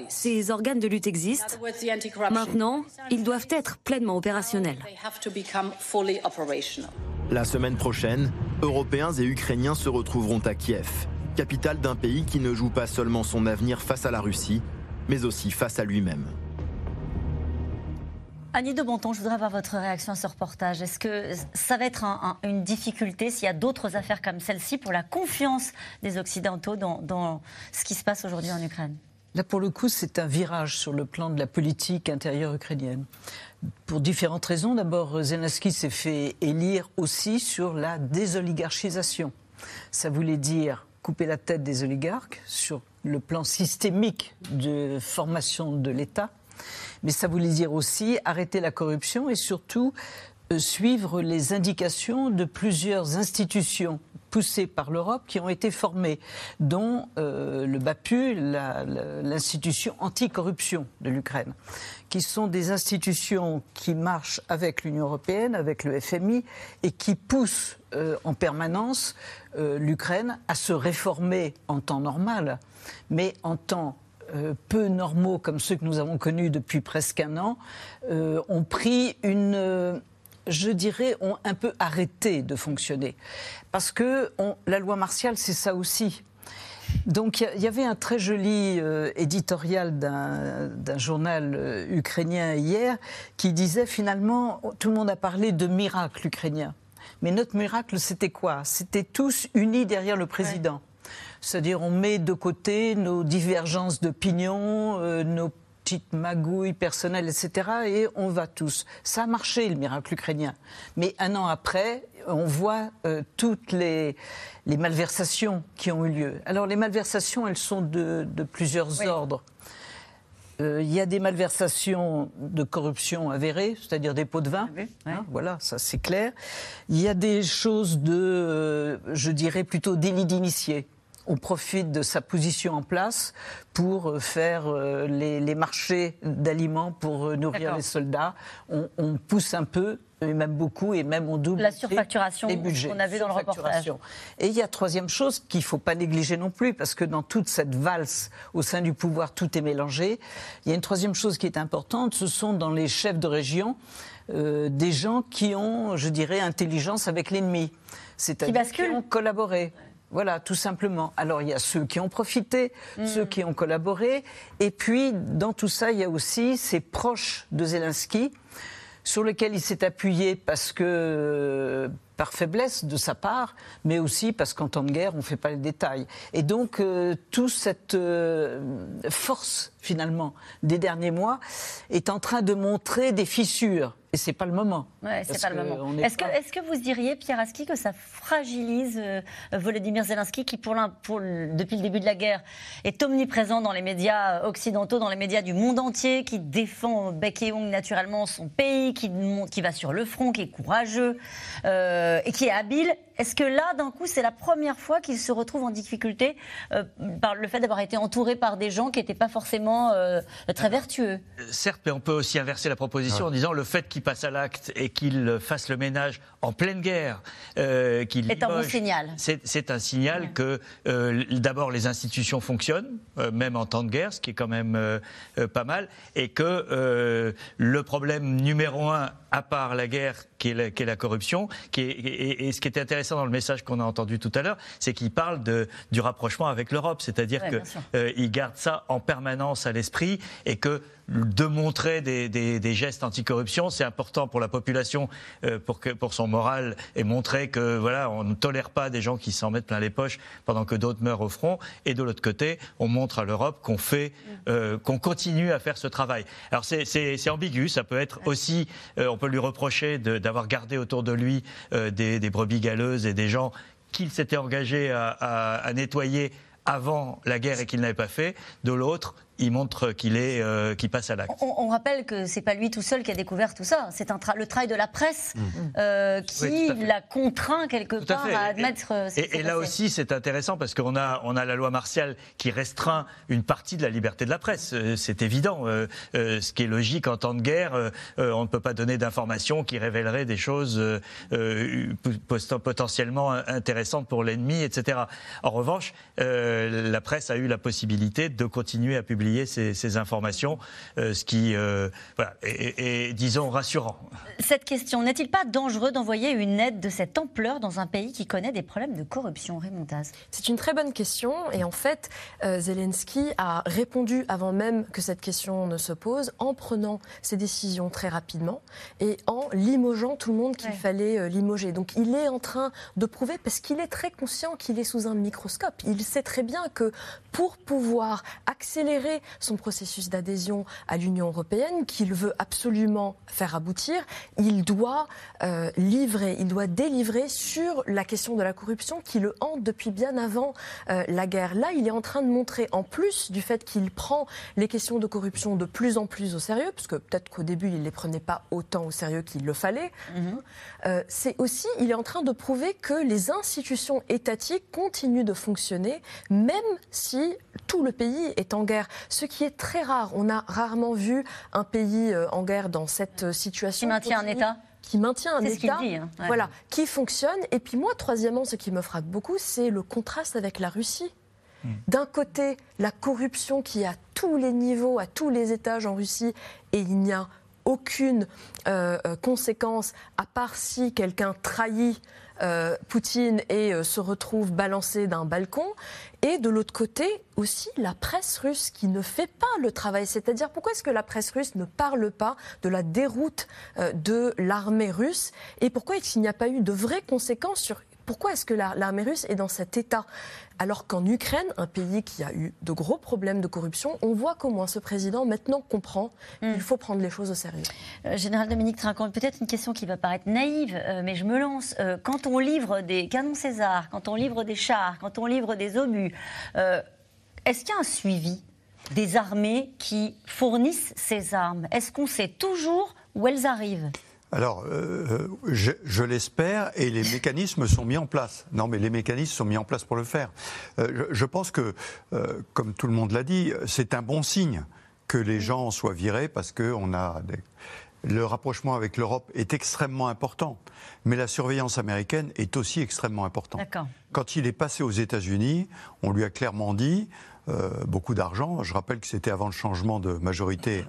Ces organes de lutte existent. Maintenant, ils doivent être pleinement opérationnels. La semaine prochaine, Européens et Ukrainiens se retrouveront à Kiev, capitale d'un pays qui ne joue pas seulement son avenir face à la Russie, mais aussi face à lui-même. Annie de Bonton, je voudrais avoir votre réaction à ce reportage. Est-ce que ça va être une difficulté s'il y a d'autres affaires comme celle-ci pour la confiance des Occidentaux dans, ce qui se passe aujourd'hui en Ukraine? Là, pour le coup, c'est un virage sur le plan de la politique intérieure ukrainienne. Pour différentes raisons. D'abord, Zelensky s'est fait élire aussi sur la désoligarchisation. Ça voulait dire couper la tête des oligarques sur le plan systémique de formation de l'État mais ça voulait dire aussi arrêter la corruption et surtout euh, suivre les indications de plusieurs institutions poussées par l'Europe qui ont été formées, dont euh, le BAPU, l'institution anticorruption de l'Ukraine, qui sont des institutions qui marchent avec l'Union européenne, avec le FMI, et qui poussent euh, en permanence l'Ukraine à se réformer en temps normal, mais en temps euh, peu normaux comme ceux que nous avons connus depuis presque un an euh, ont pris une euh, je dirais, ont un peu arrêté de fonctionner. Parce que la loi martiale, c'est ça aussi. Donc il y, avait un très joli éditorial d'un journal ukrainien hier qui disait finalement, tout le monde a parlé de miracle ukrainien. Mais notre miracle, c'était quoi? C'était tous unis derrière le président. C'est-à-dire on met de côté nos divergences d'opinion, euh, nos petites magouilles personnelles, etc. Et on va tous. Ça a marché, le miracle ukrainien. Mais un an après, on voit euh, toutes les, malversations qui ont eu lieu. Alors les malversations, elles sont de, plusieurs ordres. Euh, il y a des malversations de corruption avérées, c'est-à-dire des pots de vin. Hein, voilà, ça c'est clair. Il y a des choses de, je dirais plutôt délit d'initié on profite de sa position en place pour euh, faire euh, les, marchés d'aliments pour euh, nourrir les soldats. On, pousse un peu, et même beaucoup, et même on double la surfacturation les budgets. qu'on a vu dans le reportage. Et il y a troisième chose qu'il ne faut pas négliger non plus, parce que dans toute cette valse au sein du pouvoir, tout est mélangé. Il y a une troisième chose qui est importante, ce sont dans les chefs de région des gens qui ont, je dirais, intelligence avec l'ennemi. C'est-à-dire qui, qui ont collaboré. Voilà, tout simplement. Alors il y a ceux qui ont profité, mm. ceux qui ont collaboré, et puis dans tout ça, il y a aussi ces proches de Zelensky, sur lequel il s'est appuyé parce que par faiblesse de sa part, mais aussi parce qu'en temps de guerre, on ne fait pas les détails. Et donc, euh, toute cette euh, force, finalement, des derniers mois est en train de montrer des fissures. Et c'est pas le moment. Ouais, c'est pas le moment. Est-ce que, est que, vous diriez, Pierre Aski, que ça fragilise euh, Volodymyr Zelensky, qui pour, pour depuis le début de la guerre est omniprésent dans les médias occidentaux, dans les médias du monde entier, qui défend bec et naturellement son pays, qui, qui va sur le front, qui est courageux euh, et qui est habile est-ce que là, d'un coup, c'est la première fois qu'il se retrouve en difficulté euh, par le fait d'avoir été entouré par des gens qui n'étaient pas forcément euh, très vertueux? Certes, mais on peut aussi inverser la proposition en disant le fait qu'il passe à l'acte et qu'il fasse le ménage en pleine guerre, euh, qu'il est un bon signal. C'est un signal que d'abord les institutions fonctionnent, même en temps de guerre, ce qui est quand même pas mal, et que le problème numéro un, à part la guerre, qui est la, corruption, qui est, et ce qui était intéressant dans le message qu'on a entendu tout à l'heure, c'est qu'il parle de, du rapprochement avec l'Europe, c'est-à-dire qu'il euh, garde ça en permanence à l'esprit et que de montrer des, des, des gestes anticorruption, c'est important pour la population, euh, pour, que, pour son moral, et montrer que voilà, on ne tolère pas des gens qui s'en mettent plein les poches pendant que d'autres meurent au front. Et de l'autre côté, on montre à l'Europe qu'on fait, euh, qu'on continue à faire ce travail. Alors c'est ambigu, ça peut être aussi, euh, on peut lui reprocher d'avoir gardé autour de lui des, des, brebis galeuses et des gens qu'il s'était engagé à, nettoyer avant la guerre et qu'il n'avait pas fait. De l'autre, il montre qu'il est, euh, passe à l'acte. On, rappelle que c'est pas lui tout seul qui a découvert tout ça. C'est le travail de la presse mmh. euh, qui l'a contraint quelque part à, admettre. Euh, et, là aussi, c'est intéressant parce qu'on a, on a la loi martiale qui restreint une partie de la liberté de la presse. C'est évident. ce qui est logique en temps de guerre, on ne peut pas donner d'informations qui révéleraient des choses potentiellement intéressantes pour l'ennemi, etc. En revanche, la presse a eu la possibilité de continuer à publier ces, informations, euh, ce qui euh, est, disons, rassurant. Cette question, n'est-il pas dangereux d'envoyer une aide de cette ampleur dans un pays qui connaît des problèmes de corruption, Raymond C'est une très bonne question et en fait, euh, Zelensky a répondu avant même que cette question ne se pose en prenant ses décisions très rapidement et en limogeant tout le monde qu'il fallait limoger. Donc il est en train de prouver, parce qu'il est très conscient qu'il est sous un microscope, il sait très bien que pour pouvoir accélérer son processus d'adhésion à l'Union européenne, qu'il veut absolument faire aboutir, il doit euh, livrer, il doit délivrer sur la question de la corruption qui le hante depuis bien avant euh, la guerre. Là, il est en train de montrer, en plus du fait qu'il prend les questions de corruption de plus en plus au sérieux, parce que peut-être qu'au début, il ne les prenait pas autant au sérieux qu'il le fallait, mhm. euh, c'est aussi, il est en train de prouver que les institutions étatiques continuent de fonctionner, même si tout le pays est en guerre ce qui est très rare. On a rarement vu un pays euh, en guerre dans cette euh, situation. Qui maintient un État qui maintient un État, dit, hein. voilà, qui fonctionne. Et puis moi, troisièmement, ce qui me frappe beaucoup, c'est le contraste avec la Russie. Hmm. D'un côté, la corruption qui est à tous les niveaux, à tous les étages en Russie, et il n'y a aucune euh, conséquence, à part si quelqu'un trahit euh, Poutine et euh, se retrouve balancé d'un balcon. Et de l'autre côté, aussi la presse russe qui ne fait pas le travail. C'est-à-dire, pourquoi est-ce que la presse russe ne parle pas de la déroute euh, de l'armée russe? Et pourquoi est-ce qu'il n'y a pas eu de vraies conséquences sur pourquoi est-ce que l'armée russe est dans cet état alors qu'en Ukraine, un pays qui a eu de gros problèmes de corruption, on voit qu'au moins ce président maintenant comprend qu'il hmm. faut prendre les choses au sérieux. Euh, Général Dominique Trinquant, peut-être une question qui va paraître naïve, euh, mais je me lance. Euh, quand on livre des canons César, quand on livre des chars, quand on livre des obus, est-ce qu'il y a un suivi des armées qui fournissent ces armes? Est-ce qu'on sait toujours où elles arrivent? Alors, euh, je, l'espère, et les mécanismes sont mis en place. Non, mais les mécanismes sont mis en place pour le faire. Euh, je, pense que, euh, comme tout le monde l'a dit, c'est un bon signe que les gens soient virés parce que on a le rapprochement avec l'Europe est extrêmement important, mais la surveillance américaine est aussi extrêmement importante. Quand il est passé aux États-Unis, on lui a clairement dit euh, beaucoup d'argent. Je rappelle que c'était avant le changement de majorité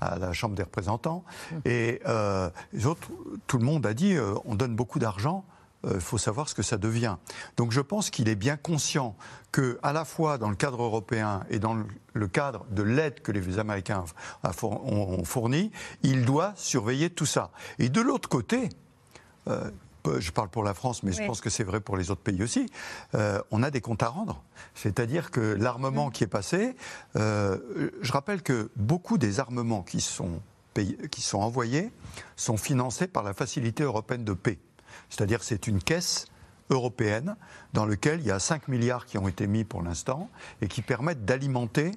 à, la Chambre des représentants. Et euh, les autres, tout le monde a dit euh, on donne beaucoup d'argent il euh, faut savoir ce que ça devient. Donc je pense qu'il est bien conscient que, à la fois dans le cadre européen et dans le cadre de l'aide que les Américains ont fournie, il doit surveiller tout ça. Et de l'autre côté, je parle pour la France, mais je pense que c'est vrai pour les autres pays aussi, euh, on a des comptes à rendre. C'est-à-dire que l'armement mm. qui est passé, je rappelle que beaucoup des armements qui sont, qui sont envoyés sont financés par la Facilité européenne de paix. C'est-à-dire c'est une caisse européenne dans laquelle il y a 5 milliards qui ont été mis pour l'instant et qui permettent d'alimenter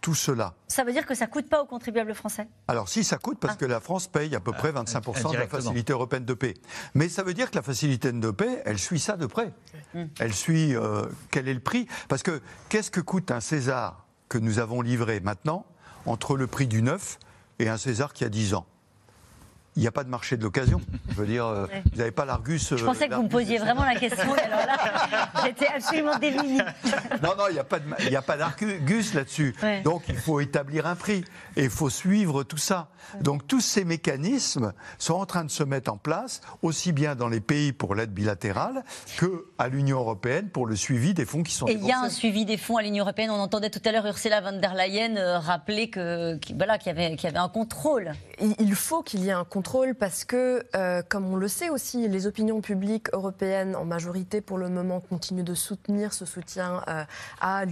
tout cela. Ça veut dire que ça ne coûte pas aux contribuables français? Alors si, ça coûte parce ah. que la France paye à peu près 25% de la facilité européenne de paix. Mais ça veut dire que la facilité de paix, elle suit ça de près. Hmm. Elle suit euh, quel est le prix? Parce que qu'est-ce que coûte un César que nous avons livré maintenant entre le prix du neuf et un César qui a 10 ans? Il n'y a pas de marché de l'occasion. Je veux dire, euh, vous n'avez pas l'Argus. Je pensais que vous me posiez vraiment la question. alors là, j'étais absolument démunie. Non, non, il n'y a pas d'Argus là-dessus. Donc, il faut établir un prix et il faut suivre tout ça. Donc, tous ces mécanismes sont en train de se mettre en place, aussi bien dans les pays pour l'aide bilatérale que à l'Union européenne pour le suivi des fonds qui sont. Et il y a un suivi des fonds à l'Union européenne. On entendait tout à l'heure Ursula von der Leyen euh, rappeler que, voilà, qu'il y, avait, qu'il y avait un contrôle. Il faut qu'il y ait un contrôle parce que, euh, comme on le sait aussi, les opinions publiques européennes, en majorité pour le moment, continuent de soutenir ce soutien euh, à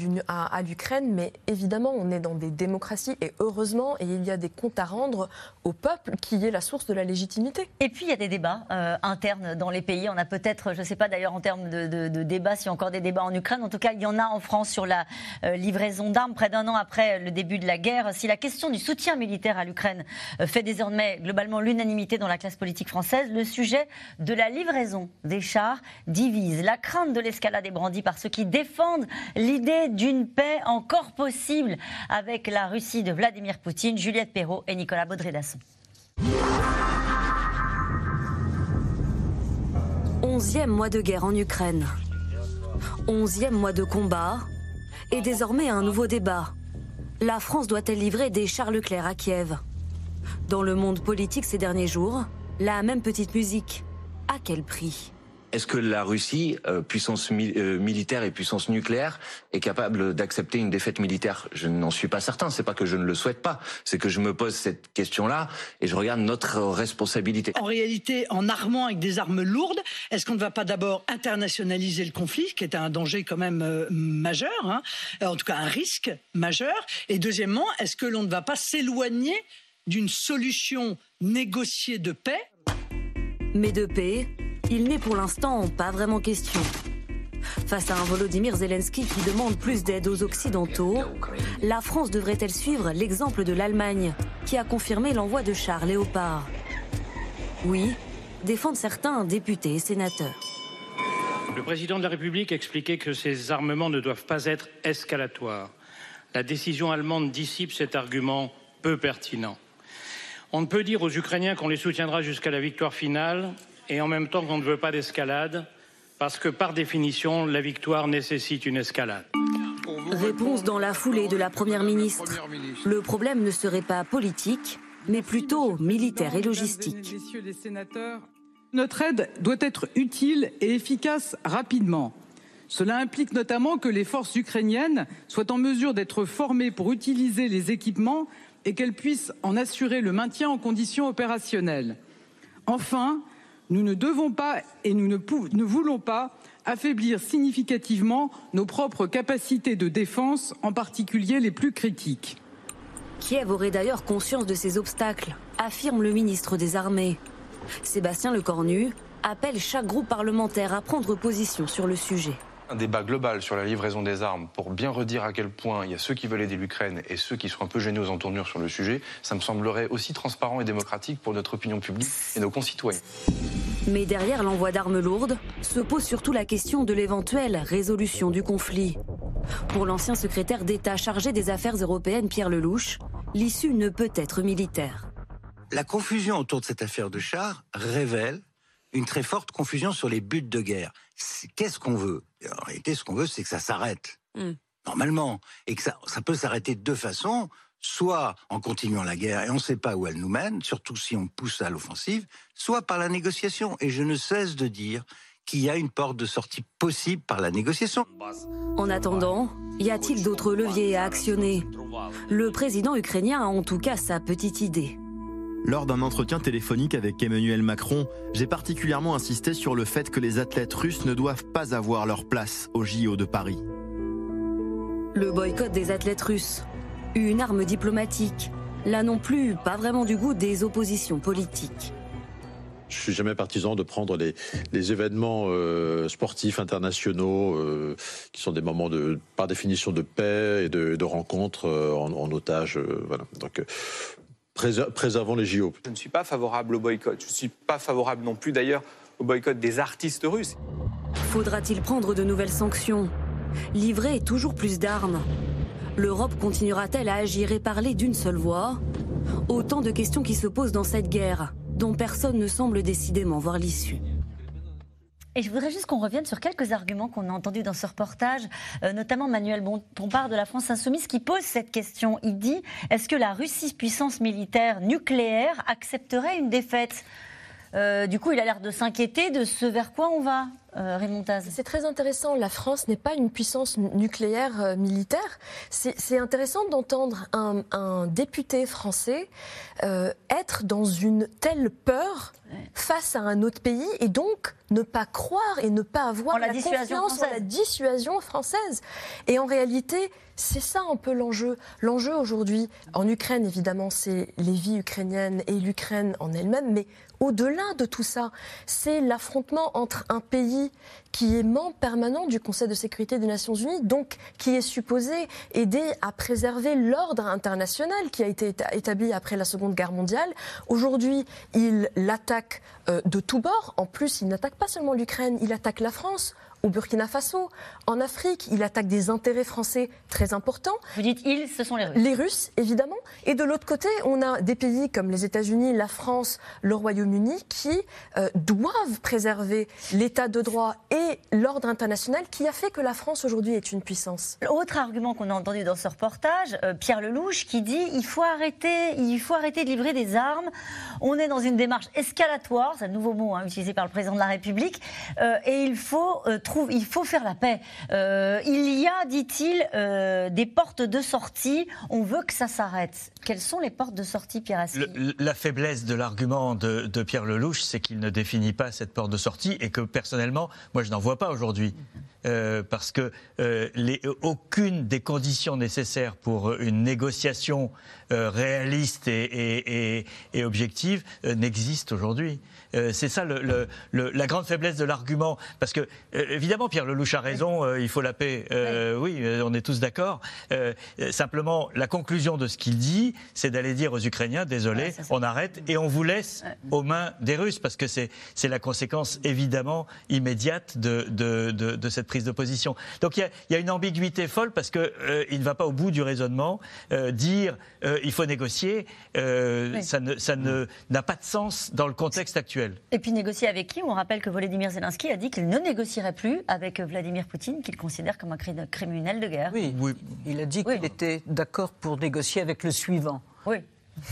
l'Ukraine. Mais évidemment, on est dans des démocraties et heureusement, et il y a des comptes à rendre au peuple qui est la source de la légitimité. Et puis, il y a des débats euh, internes dans les pays. On a peut-être, je ne sais pas d'ailleurs en termes de, débats, s'il y a encore des débats en Ukraine. En tout cas, il y en a en France sur la livraison d'armes près d'un an après le début de la guerre. Si la question du soutien militaire à l'Ukraine fait désormais globalement l'une unanimité dans la classe politique française, le sujet de la livraison des chars divise. La crainte de l'escalade est brandie par ceux qui défendent l'idée d'une paix encore possible avec la Russie de Vladimir Poutine, Juliette Perrault et Nicolas Baudré-Dasson. Onzième mois de guerre en Ukraine. Onzième mois de combat. Et désormais un nouveau débat. La France doit-elle livrer des chars Leclerc à Kiev? Dans le monde politique ces derniers jours, la même petite musique. À quel prix? Est-ce que la Russie, euh, puissance euh, militaire et puissance nucléaire, est capable d'accepter une défaite militaire? Je n'en suis pas certain. C'est pas que je ne le souhaite pas, c'est que je me pose cette question-là et je regarde notre responsabilité. En réalité, en armant avec des armes lourdes, est-ce qu'on ne va pas d'abord internationaliser le conflit, qui est un danger quand même euh, majeur, hein? En tout cas un risque majeur Et deuxièmement, est-ce que l'on ne va pas s'éloigner d'une solution négociée de paix. Mais de paix, il n'est pour l'instant pas vraiment question. Face à un Volodymyr Zelensky qui demande plus d'aide aux Occidentaux, la France devrait-elle suivre l'exemple de l'Allemagne, qui a confirmé l'envoi de chars Léopard? Oui, défendent certains députés et sénateurs. Le président de la République expliquait que ces armements ne doivent pas être escalatoires. La décision allemande dissipe cet argument peu pertinent. On ne peut dire aux Ukrainiens qu'on les soutiendra jusqu'à la victoire finale et en même temps qu'on ne veut pas d'escalade, parce que par définition, la victoire nécessite une escalade. Réponse dans la foulée de la Première ministre. Le problème ne serait pas politique, mais plutôt militaire et logistique. Notre aide doit être utile et efficace rapidement. Cela implique notamment que les forces ukrainiennes soient en mesure d'être formées pour utiliser les équipements et qu'elle puisse en assurer le maintien en conditions opérationnelles. Enfin, nous ne devons pas et nous ne, ne voulons pas affaiblir significativement nos propres capacités de défense, en particulier les plus critiques. Kiev aurait d'ailleurs conscience de ces obstacles, affirme le ministre des Armées. Sébastien Lecornu appelle chaque groupe parlementaire à prendre position sur le sujet un débat global sur la livraison des armes pour bien redire à quel point il y a ceux qui veulent aider l'Ukraine et ceux qui sont un peu gênés aux entournures sur le sujet, ça me semblerait aussi transparent et démocratique pour notre opinion publique et nos concitoyens. Mais derrière l'envoi d'armes lourdes se pose surtout la question de l'éventuelle résolution du conflit. Pour l'ancien secrétaire d'État chargé des affaires européennes Pierre Lelouch, l'issue ne peut être militaire. La confusion autour de cette affaire de char révèle une très forte confusion sur les buts de guerre. Qu'est-ce qu'on veut? En réalité, ce qu'on veut, c'est que ça s'arrête. Hmm. Normalement. Et que ça, ça peut s'arrêter de deux façons. Soit en continuant la guerre, et on ne sait pas où elle nous mène, surtout si on pousse à l'offensive, soit par la négociation. Et je ne cesse de dire qu'il y a une porte de sortie possible par la négociation. En attendant, y a-t-il d'autres leviers à actionner? Le président ukrainien a en tout cas sa petite idée. Lors d'un entretien téléphonique avec Emmanuel Macron, j'ai particulièrement insisté sur le fait que les athlètes russes ne doivent pas avoir leur place au JO de Paris. Le boycott des athlètes russes, une arme diplomatique, là non plus pas vraiment du goût des oppositions politiques. Je suis jamais partisan de prendre les, les événements euh, sportifs internationaux, euh, qui sont des moments de, par définition de paix et de, de rencontres euh, en, en, otage. voilà. Donc, préservons les JO. Je ne suis pas favorable au boycott. Je ne suis pas favorable non plus d'ailleurs au boycott des artistes russes. Faudra-t-il prendre de nouvelles sanctions? Livrer toujours plus d'armes L'Europe continuera-t-elle à agir et parler d'une seule voix? Autant de questions qui se posent dans cette guerre dont personne ne semble décidément voir l'issue. Et je voudrais juste qu'on revienne sur quelques arguments qu'on a entendus dans ce reportage, euh, notamment Manuel Bompard de la France Insoumise qui pose cette question. Il dit est-ce que la Russie, puissance militaire nucléaire, accepterait une défaite? Euh, du coup, il a l'air de s'inquiéter de ce vers quoi on va, euh, Raymond C'est très intéressant. La France n'est pas une puissance nucléaire euh, militaire. C'est intéressant d'entendre un, un, député français euh, être dans une telle peur face à un autre pays et donc ne pas croire et ne pas avoir la, la confiance en la dissuasion française. Et en réalité, c'est ça un peu l'enjeu. L'enjeu aujourd'hui, en Ukraine évidemment, c'est les vies ukrainiennes et l'Ukraine en elle-même, mais au-delà de tout ça, c'est l'affrontement entre un pays qui est membre permanent du Conseil de sécurité des Nations Unies, donc qui est supposé aider à préserver l'ordre international qui a été établi après la Seconde Guerre mondiale. Aujourd'hui, il l'attaque euh, de tous bords. En plus, il n'attaque pas seulement l'Ukraine, il attaque la France au Burkina Faso, en Afrique. Il attaque des intérêts français très importants. Vous dites ils, ce sont les Russes. Les Russes, évidemment. Et de l'autre côté, on a des pays comme les États-Unis, la France, le Royaume-Uni qui euh, doivent préserver l'état de droit et l'ordre international qui a fait que la France aujourd'hui est une puissance. Autre argument qu'on a entendu dans ce reportage, euh, Pierre Lelouch qui dit il faut arrêter, il faut arrêter de livrer des armes. On est dans une démarche escalatoire, c'est un nouveau mot hein, utilisé par le président de la République, euh, et il faut il faut faire la paix. Euh, il y a, dit-il, euh, des portes de sortie. On veut que ça s'arrête. Quelles sont les portes de sortie, Pierre le, La faiblesse de l'argument de, Pierre Lelouch, c'est qu'il ne définit pas cette porte de sortie et que personnellement, moi, je n'en vois pas aujourd'hui. Euh, parce que aucune des conditions nécessaires pour une négociation réaliste et, objective n'existe aujourd'hui. Euh, c'est ça le, le, la grande faiblesse de l'argument. Parce que, évidemment, Pierre Lelouch a raison, il faut la paix. oui, on est tous d'accord. simplement, la conclusion de ce qu'il dit, c'est d'aller dire aux Ukrainiens, désolé, ouais, on arrête et on vous laisse aux mains des Russes, parce que c'est la conséquence évidemment immédiate de, de, de, de cette prise de position. Donc il y, y, a une ambiguïté folle parce qu'il euh, ne va pas au bout du raisonnement. Euh, dire euh, il faut négocier, oui. ça n'a ça ne, pas de sens dans le contexte actuel. Et puis négocier avec qui? On rappelle que Volodymyr Zelensky a dit qu'il ne négocierait plus avec Vladimir Poutine, qu'il considère comme un criminel de guerre. Oui, oui. il a dit qu'il était d'accord pour négocier avec le suivant. Oui.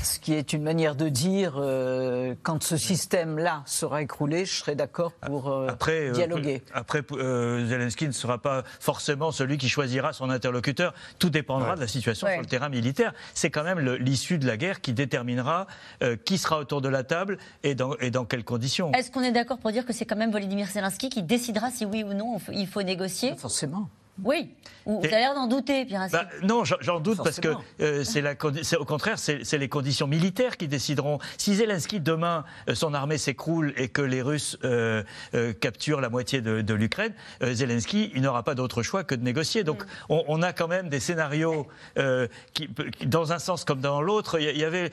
Ce qui est une manière de dire, euh, quand ce système-là sera écroulé, je serai d'accord pour euh, après, dialoguer. Euh, après, Zelensky ne sera pas forcément celui qui choisira son interlocuteur. Tout dépendra ouais. de la situation ouais. sur le terrain militaire. C'est quand même l'issue de la guerre qui déterminera qui sera autour de la table et dans, et dans quelles conditions. Est-ce qu'on est, d'accord pour dire que c'est quand même Volodymyr Zelensky qui décidera si oui ou non il faut négocier? Pas Forcément. Oui, vous avez l'air d'en douter, Pierre bah, Non, j'en doute parce que euh, c'est au contraire, c'est les conditions militaires qui décideront. Si Zelensky, demain, euh, son armée s'écroule et que les Russes euh, euh capturent la moitié de, de l'Ukraine, Zelensky, il n'aura pas d'autre choix que de négocier. Donc mm. on, on, a quand même des scénarios qui, dans un sens comme dans l'autre. Il y avait,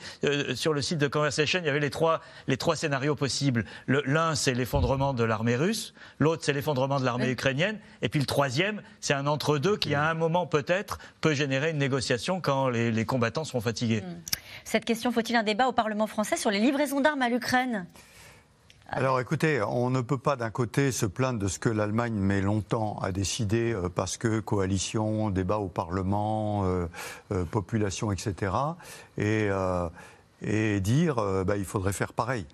sur le site de Conversation, il y avait les trois, les trois scénarios possibles. L'un, c'est l'effondrement de l'armée russe. L'autre, c'est l'effondrement de l'armée mm. ukrainienne. Et puis le troisième, c'est un entre-deux qui, à un moment peut-être, peut générer une négociation quand les, les combattants seront fatigués. Hmm. Cette question, faut-il un débat au Parlement français sur les livraisons d'armes à l'Ukraine? Alors écoutez, on ne peut pas d'un côté se plaindre de ce que l'Allemagne met longtemps à décider euh, parce que coalition, débat au Parlement, euh, euh, population, etc. Et, et dire euh, bah, il faudrait faire pareil.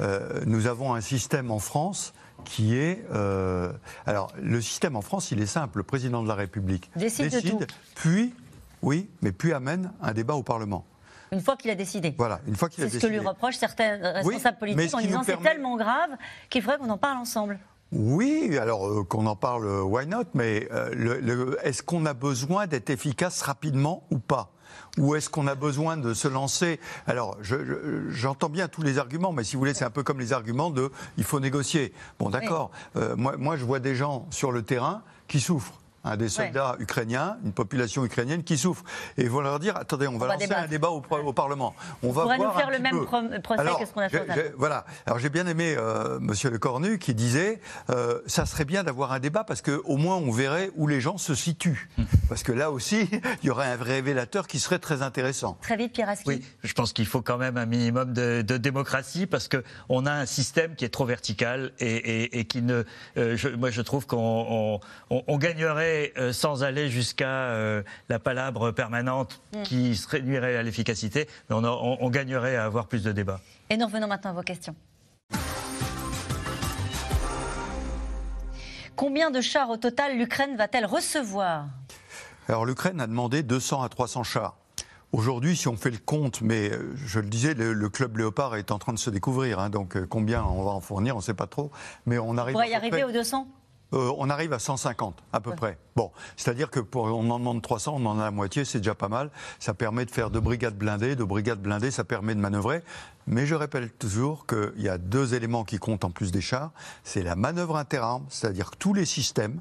Euh, nous avons un système en France qui est. euh, alors, le système en France, il est simple. Le président de la République Décide de tout. puis, oui, mais puis amène un débat au Parlement. Une fois qu'il a décidé. Voilà, une fois qu'il a C'est ce que décidé. lui reprochent certains responsables politiques en disant nous c'est permet- tellement grave qu'il faudrait qu'on en parle ensemble. Oui, alors euh, qu'on en parle, why not Mais euh, est-ce qu'on a besoin d'être efficace rapidement ou pas? Ou est-ce qu'on a besoin de se lancer Alors, je- je- j'entends bien tous les arguments, mais si vous voulez, c'est un peu comme les arguments de il faut négocier. Bon, d'accord. Euh, moi, moi, je vois des gens sur le terrain qui souffrent. Hein, des soldats ukrainiens, une population ukrainienne qui souffre. Et ils vont leur dire attendez, on va, va lancer débattre. un débat au, au Parlement. On va pourrait nous faire un le même peu. procès Alors, que ce qu'on a fait voilà. Alors j'ai bien aimé euh, Monsieur Le Cornu qui disait euh, ça serait bien d'avoir un débat parce que au moins on verrait où les gens se situent. Parce que là aussi, il y aurait un révélateur qui serait très intéressant. Très vite, Pierre Aski. Oui, je pense qu'il faut quand même un minimum de, de démocratie parce que on a un système qui est trop vertical et, et- et qui ne. euh, je- moi, je trouve qu'on on, on- on euh, sans aller jusqu'à euh, la palabre permanente Mm. qui serait, nuirait à l'efficacité, mais on, a- on- on gagnerait à avoir plus de débats. Et nous revenons maintenant à vos questions. Combien de chars au total l'Ukraine va-t-elle recevoir? Alors l'Ukraine a demandé 200 à 300 chars. Aujourd'hui, si on fait le compte, mais euh, je le disais, le, le club Léopard est en train de se découvrir, hein, donc combien on va en fournir, on ne sait pas trop, mais on On arrive. pourrait y arriver près- aux 200 Euh, on arrive à 150 à peu près. Bon, c'est-à-dire que pour on en demande 300, on en a la moitié, c'est déjà pas mal. Ça permet de faire deux brigades blindées, deux brigades blindées, ça permet de manœuvrer. Mais je répète toujours qu'il y a deux éléments qui comptent en plus des chars. C'est la manœuvre interarmes, c'est-à-dire tous les systèmes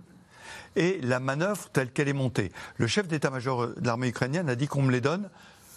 et la manœuvre telle qu'elle est montée. Le chef d'état-major de l'armée ukrainienne a dit qu'on me les donne.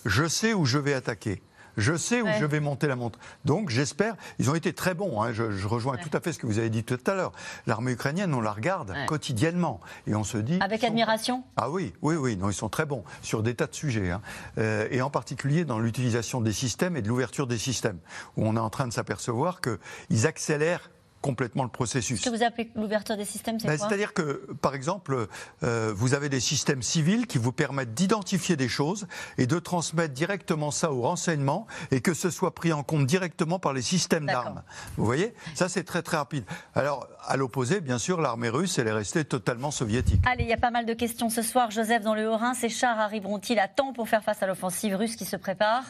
Je sais où je vais attaquer. Je sais où Ouais. je vais monter la montre. Donc j'espère, ils ont été très bons. hein. Je, je rejoins tout à fait ce que vous avez dit tout à l'heure. L'armée ukrainienne, on la regarde Ouais. quotidiennement et on se dit. Avec admiration Ah oui, oui, oui, non, ils sont très bons sur des tas de sujets, hein. Euh, et en particulier dans l'utilisation des systèmes et de l'ouverture des systèmes, où on est en train de s'apercevoir qu'ils accélèrent complètement le processus. Ce que vous appelez l'ouverture des systèmes, c'est Ben, quoi C'est-à-dire que, par exemple, euh, vous avez des systèmes civils qui vous permettent d'identifier des choses et de transmettre directement ça au renseignement et que ce soit pris en compte directement par les systèmes d'armes. Vous voyez? Ça, c'est très très rapide. Alors, à l'opposé, bien sûr, l'armée russe, elle est restée totalement soviétique. Allez, il y a pas mal de questions ce soir. Joseph, dans le Haut-Rhin, ces chars arriveront-ils à temps pour faire face à l'offensive russe qui se prépare?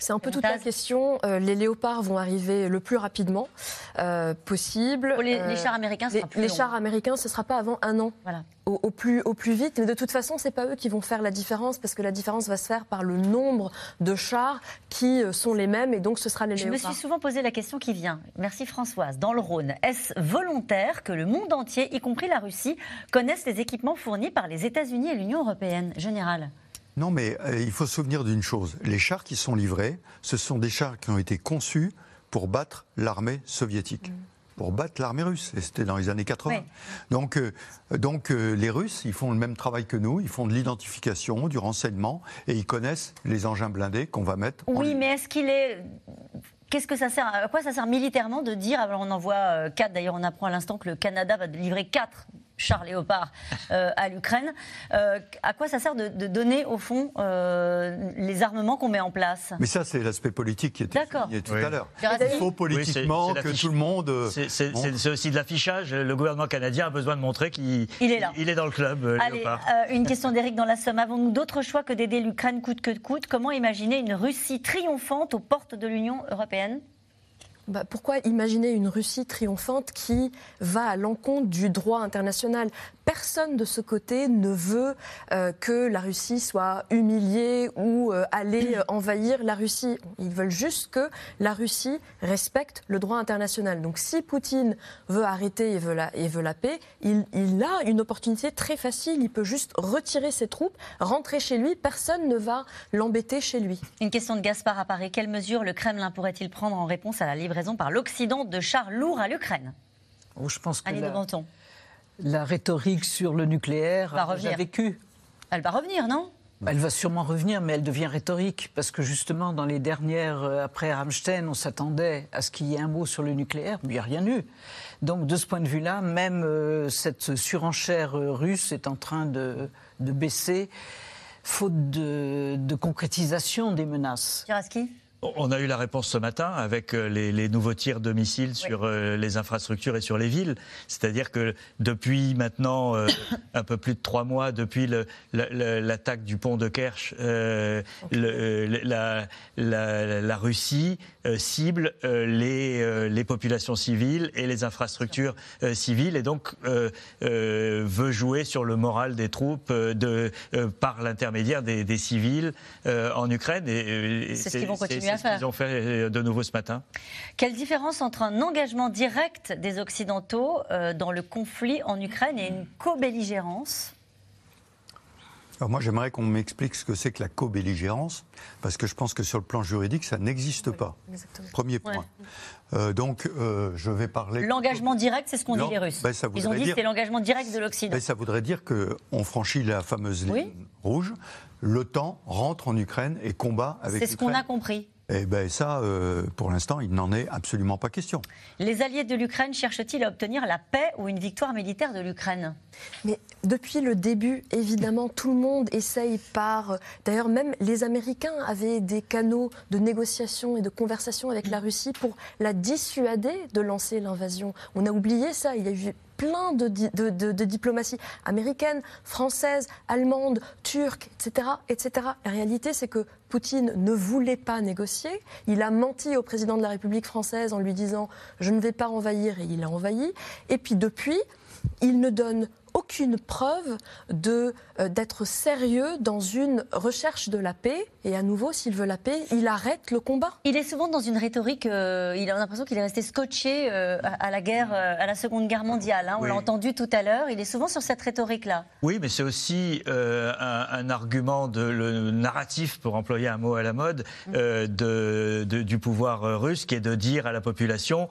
C'est un peu toute la question. Euh, les léopards vont arriver le plus rapidement euh, possible. Pour les- Euh, les chars américains, ce les, sera plus les long. chars américains, ce ne sera pas avant un an. Voilà. Au, au plus, au plus vite. Mais de toute façon, ce n'est pas eux qui vont faire la différence parce que la différence va se faire par le nombre de chars qui sont les mêmes et donc ce sera les Je me léopards. suis souvent posé la question qui vient. Merci Françoise. Dans le Rhône, est-ce volontaire que le monde entier, y compris la Russie, connaisse les équipements fournis par les États-Unis et l'Union européenne Général? Non, mais euh, il faut se souvenir d'une chose. Les chars qui sont livrés, ce sont des chars qui ont été conçus pour battre l'armée soviétique. Pour battre l'armée russe. Et c'était dans les années 80. Oui. Donc, euh, donc euh, les Russes, ils font le même travail que nous. Ils font de l'identification, du renseignement, et ils connaissent les engins blindés qu'on va mettre. en Oui, mais est-ce qu'il est. Qu'est-ce que ça sert À quoi ça sert militairement de dire alors On envoie euh, quatre. D'ailleurs, on apprend à l'instant que le Canada va livrer quatre chars léopards euh, à l'Ukraine. Euh, à quoi ça sert de, de donner, au fond, euh, les armements qu'on met en place? Mais ça, c'est l'aspect politique qui était D'accord. souligné tout Oui. à l'heure. Il faut politiquement Oui, que tout le monde. C'est aussi de l'affichage. Le gouvernement canadien a besoin de montrer qu'il Il est là. il est dans le club. euh, Allez, Léopard. euh, une question d'Éric dans la Somme. Avons-nous d'autres choix que d'aider l'Ukraine coûte que coûte? Comment imaginer une Russie triomphante aux portes de l'Union européenne? Bah, pourquoi imaginer une Russie triomphante qui va à l'encontre du droit international? Personne de ce côté ne veut euh, que la Russie soit humiliée ou euh, aller euh, envahir la Russie. Ils veulent juste que la Russie respecte le droit international. Donc si Poutine veut arrêter et veut la, et veut la paix, il, il a une opportunité très facile. Il peut juste retirer ses troupes, rentrer chez lui. Personne ne va l'embêter chez lui. Une question de Gaspard à Paris. Quelles mesures le Kremlin pourrait-il prendre en réponse à la livraison par l'Occident de chars lourds à l'Ukraine? Oh, je pense que la, Menton. La rhétorique sur le nucléaire Va revenir. vécu. Elle va revenir, non? Elle va sûrement revenir, mais elle devient rhétorique, parce que justement, dans les dernières, euh, après Rammstein, on s'attendait à ce qu'il y ait un mot sur le nucléaire, mais il n'y a rien eu. Donc, de ce point de vue-là, même euh, cette surenchère euh, russe est en train de, de baisser, faute de, de concrétisation des menaces. On a eu la réponse ce matin avec euh, les, nouveaux tirs de missiles sur euh, les infrastructures et sur les villes. C'est-à-dire que depuis maintenant euh, un peu plus de trois mois, depuis l'attaque du pont de Kerch, la, Russie cible les, les, populations civiles et les infrastructures civiles et donc veut jouer sur le moral des troupes de, par l'intermédiaire des, civils en Ukraine. Et, c'est ce qu'ils vont continuer c'est ce qu'ils ont fait euh, de nouveau ce matin. Quelle différence entre un engagement direct des Occidentaux euh, dans le conflit en Ukraine et une co-belligérance? Alors moi, j'aimerais qu'on m'explique ce que c'est que la co-belligérance, parce que je pense que sur le plan juridique, ça n'existe pas. Premier point. Euh, donc, je vais parler. L'engagement direct, c'est ce qu'ont dit les Russes. Ben, Ils ont dit que c'est l'engagement direct de l'Occident. Ben, ça voudrait dire qu'on franchit la fameuse ligne rouge. L'OTAN rentre en Ukraine et combat avec. C'est ce qu'on a compris. Eh bien ça, euh, pour l'instant, il n'en est absolument pas question. Les alliés de l'Ukraine cherchent-ils à obtenir la paix ou une victoire militaire de l'Ukraine? Mais depuis le début, évidemment, tout le monde essaye par... D'ailleurs, même les Américains avaient des canaux de négociation et de conversation avec la Russie pour la dissuader de lancer l'invasion. On a oublié ça. Il y a eu plein de, diplomatie américaine, française, allemande, turque, etc., etc. La réalité, c'est que Poutine ne voulait pas négocier. Il a menti au président de la République française en lui disant je ne vais pas envahir et il a envahi. Et puis depuis, il ne donne aucune preuve de, euh, d'être sérieux dans une recherche de la paix. Et à nouveau, s'il veut la paix, il arrête le combat. Il est souvent dans une rhétorique, euh, il a l'impression qu'il est resté scotché euh, à, la guerre, à la Seconde Guerre mondiale. Hein. on l'a entendu tout à l'heure, il est souvent sur cette rhétorique-là. Oui, mais c'est aussi un, argument de le narratif, pour employer un mot à la mode, mm. de, du pouvoir russe, qui est de dire à la population,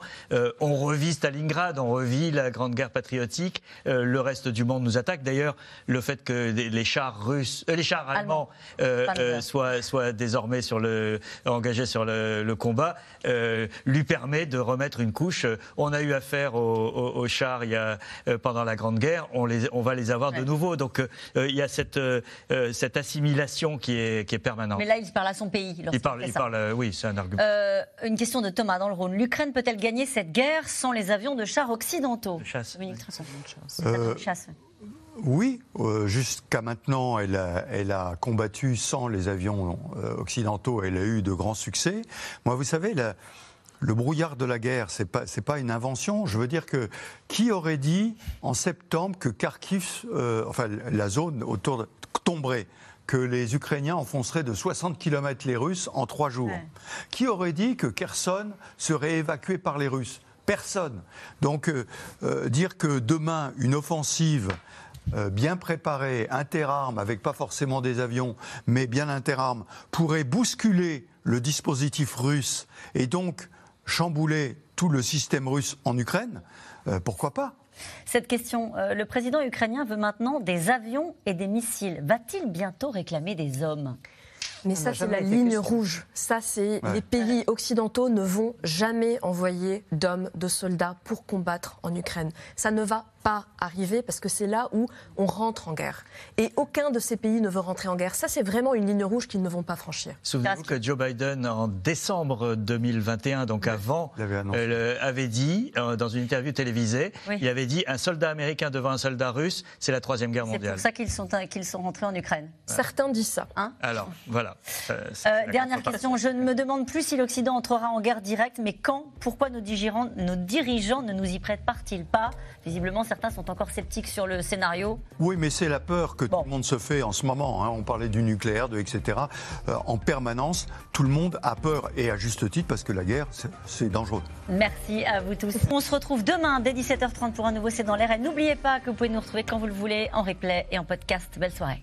on revit Stalingrad, on revit la Grande Guerre patriotique, le reste du monde nous attaque. D'ailleurs, le fait que les chars russes, euh, les chars allemands euh, euh, soient, soient, désormais sur le, engagés sur le, combat lui permet de remettre une couche. On a eu affaire aux, chars il y a, pendant la Grande Guerre, on, les, on va les avoir de nouveau. Donc il y a cette, cette assimilation qui est, qui est permanente. Mais là, il parle à son pays. Il parle, il parle oui, c'est un argument. une question de Thomas dans le Rhône. L'Ukraine peut-elle gagner cette guerre sans les avions de chars occidentaux? Chasse. Oui, euh, jusqu'à maintenant, elle a, combattu sans les avions euh, occidentaux. Elle a eu de grands succès. Moi, vous savez, le brouillard de la guerre, c'est pas pas une invention. Je veux dire que qui aurait dit en septembre que Kharkiv, euh, enfin la zone autour de, tomberait que les Ukrainiens enfonceraient de 60 km les Russes en trois jours? Qui aurait dit que Kherson serait évacué par les Russes? Personne. Donc dire que demain une offensive euh, bien préparé, interarmes, avec pas forcément des avions, mais bien interarmes, pourrait bousculer le dispositif russe et donc chambouler tout le système russe en Ukraine, euh, pourquoi pas? Cette question, euh, le président ukrainien veut maintenant des avions et des missiles. Va-t-il bientôt réclamer des hommes? Mais ça, c'est la ligne rouge. Ça, c'est les pays occidentaux ne vont jamais envoyer d'hommes, de soldats pour combattre en Ukraine. Ça ne va pas arriver parce que c'est là où on rentre en guerre. Et aucun de ces pays ne veut rentrer en guerre. Ça, c'est vraiment une ligne rouge qu'ils ne vont pas franchir. Souvenez-vous que Joe Biden, en décembre 2021, donc avant, euh, avait dit, euh, dans une interview télévisée, il avait dit un soldat américain devant un soldat russe, c'est la Troisième Guerre mondiale. C'est pour ça qu'ils sont, qu'ils sont rentrés en Ukraine. Certains disent ça. Hein? Alors, voilà. Euh, dernière question. Je ne me demande plus si l'Occident entrera en guerre directe, mais quand? Pourquoi nos dirigeants, nos dirigeants ne nous y préparent-ils pas? Visiblement, certains sont encore sceptiques sur le scénario. Oui, mais c'est la peur que tout le monde se fait en ce moment. Hein. On parlait du nucléaire, de etc. Euh, en permanence, tout le monde a peur et à juste titre parce que la guerre, c'est dangereux. Merci à vous tous. On se retrouve demain dès 17h30 pour un nouveau C'est dans l'air. Et n'oubliez pas que vous pouvez nous retrouver quand vous le voulez en replay et en podcast. Belle soirée.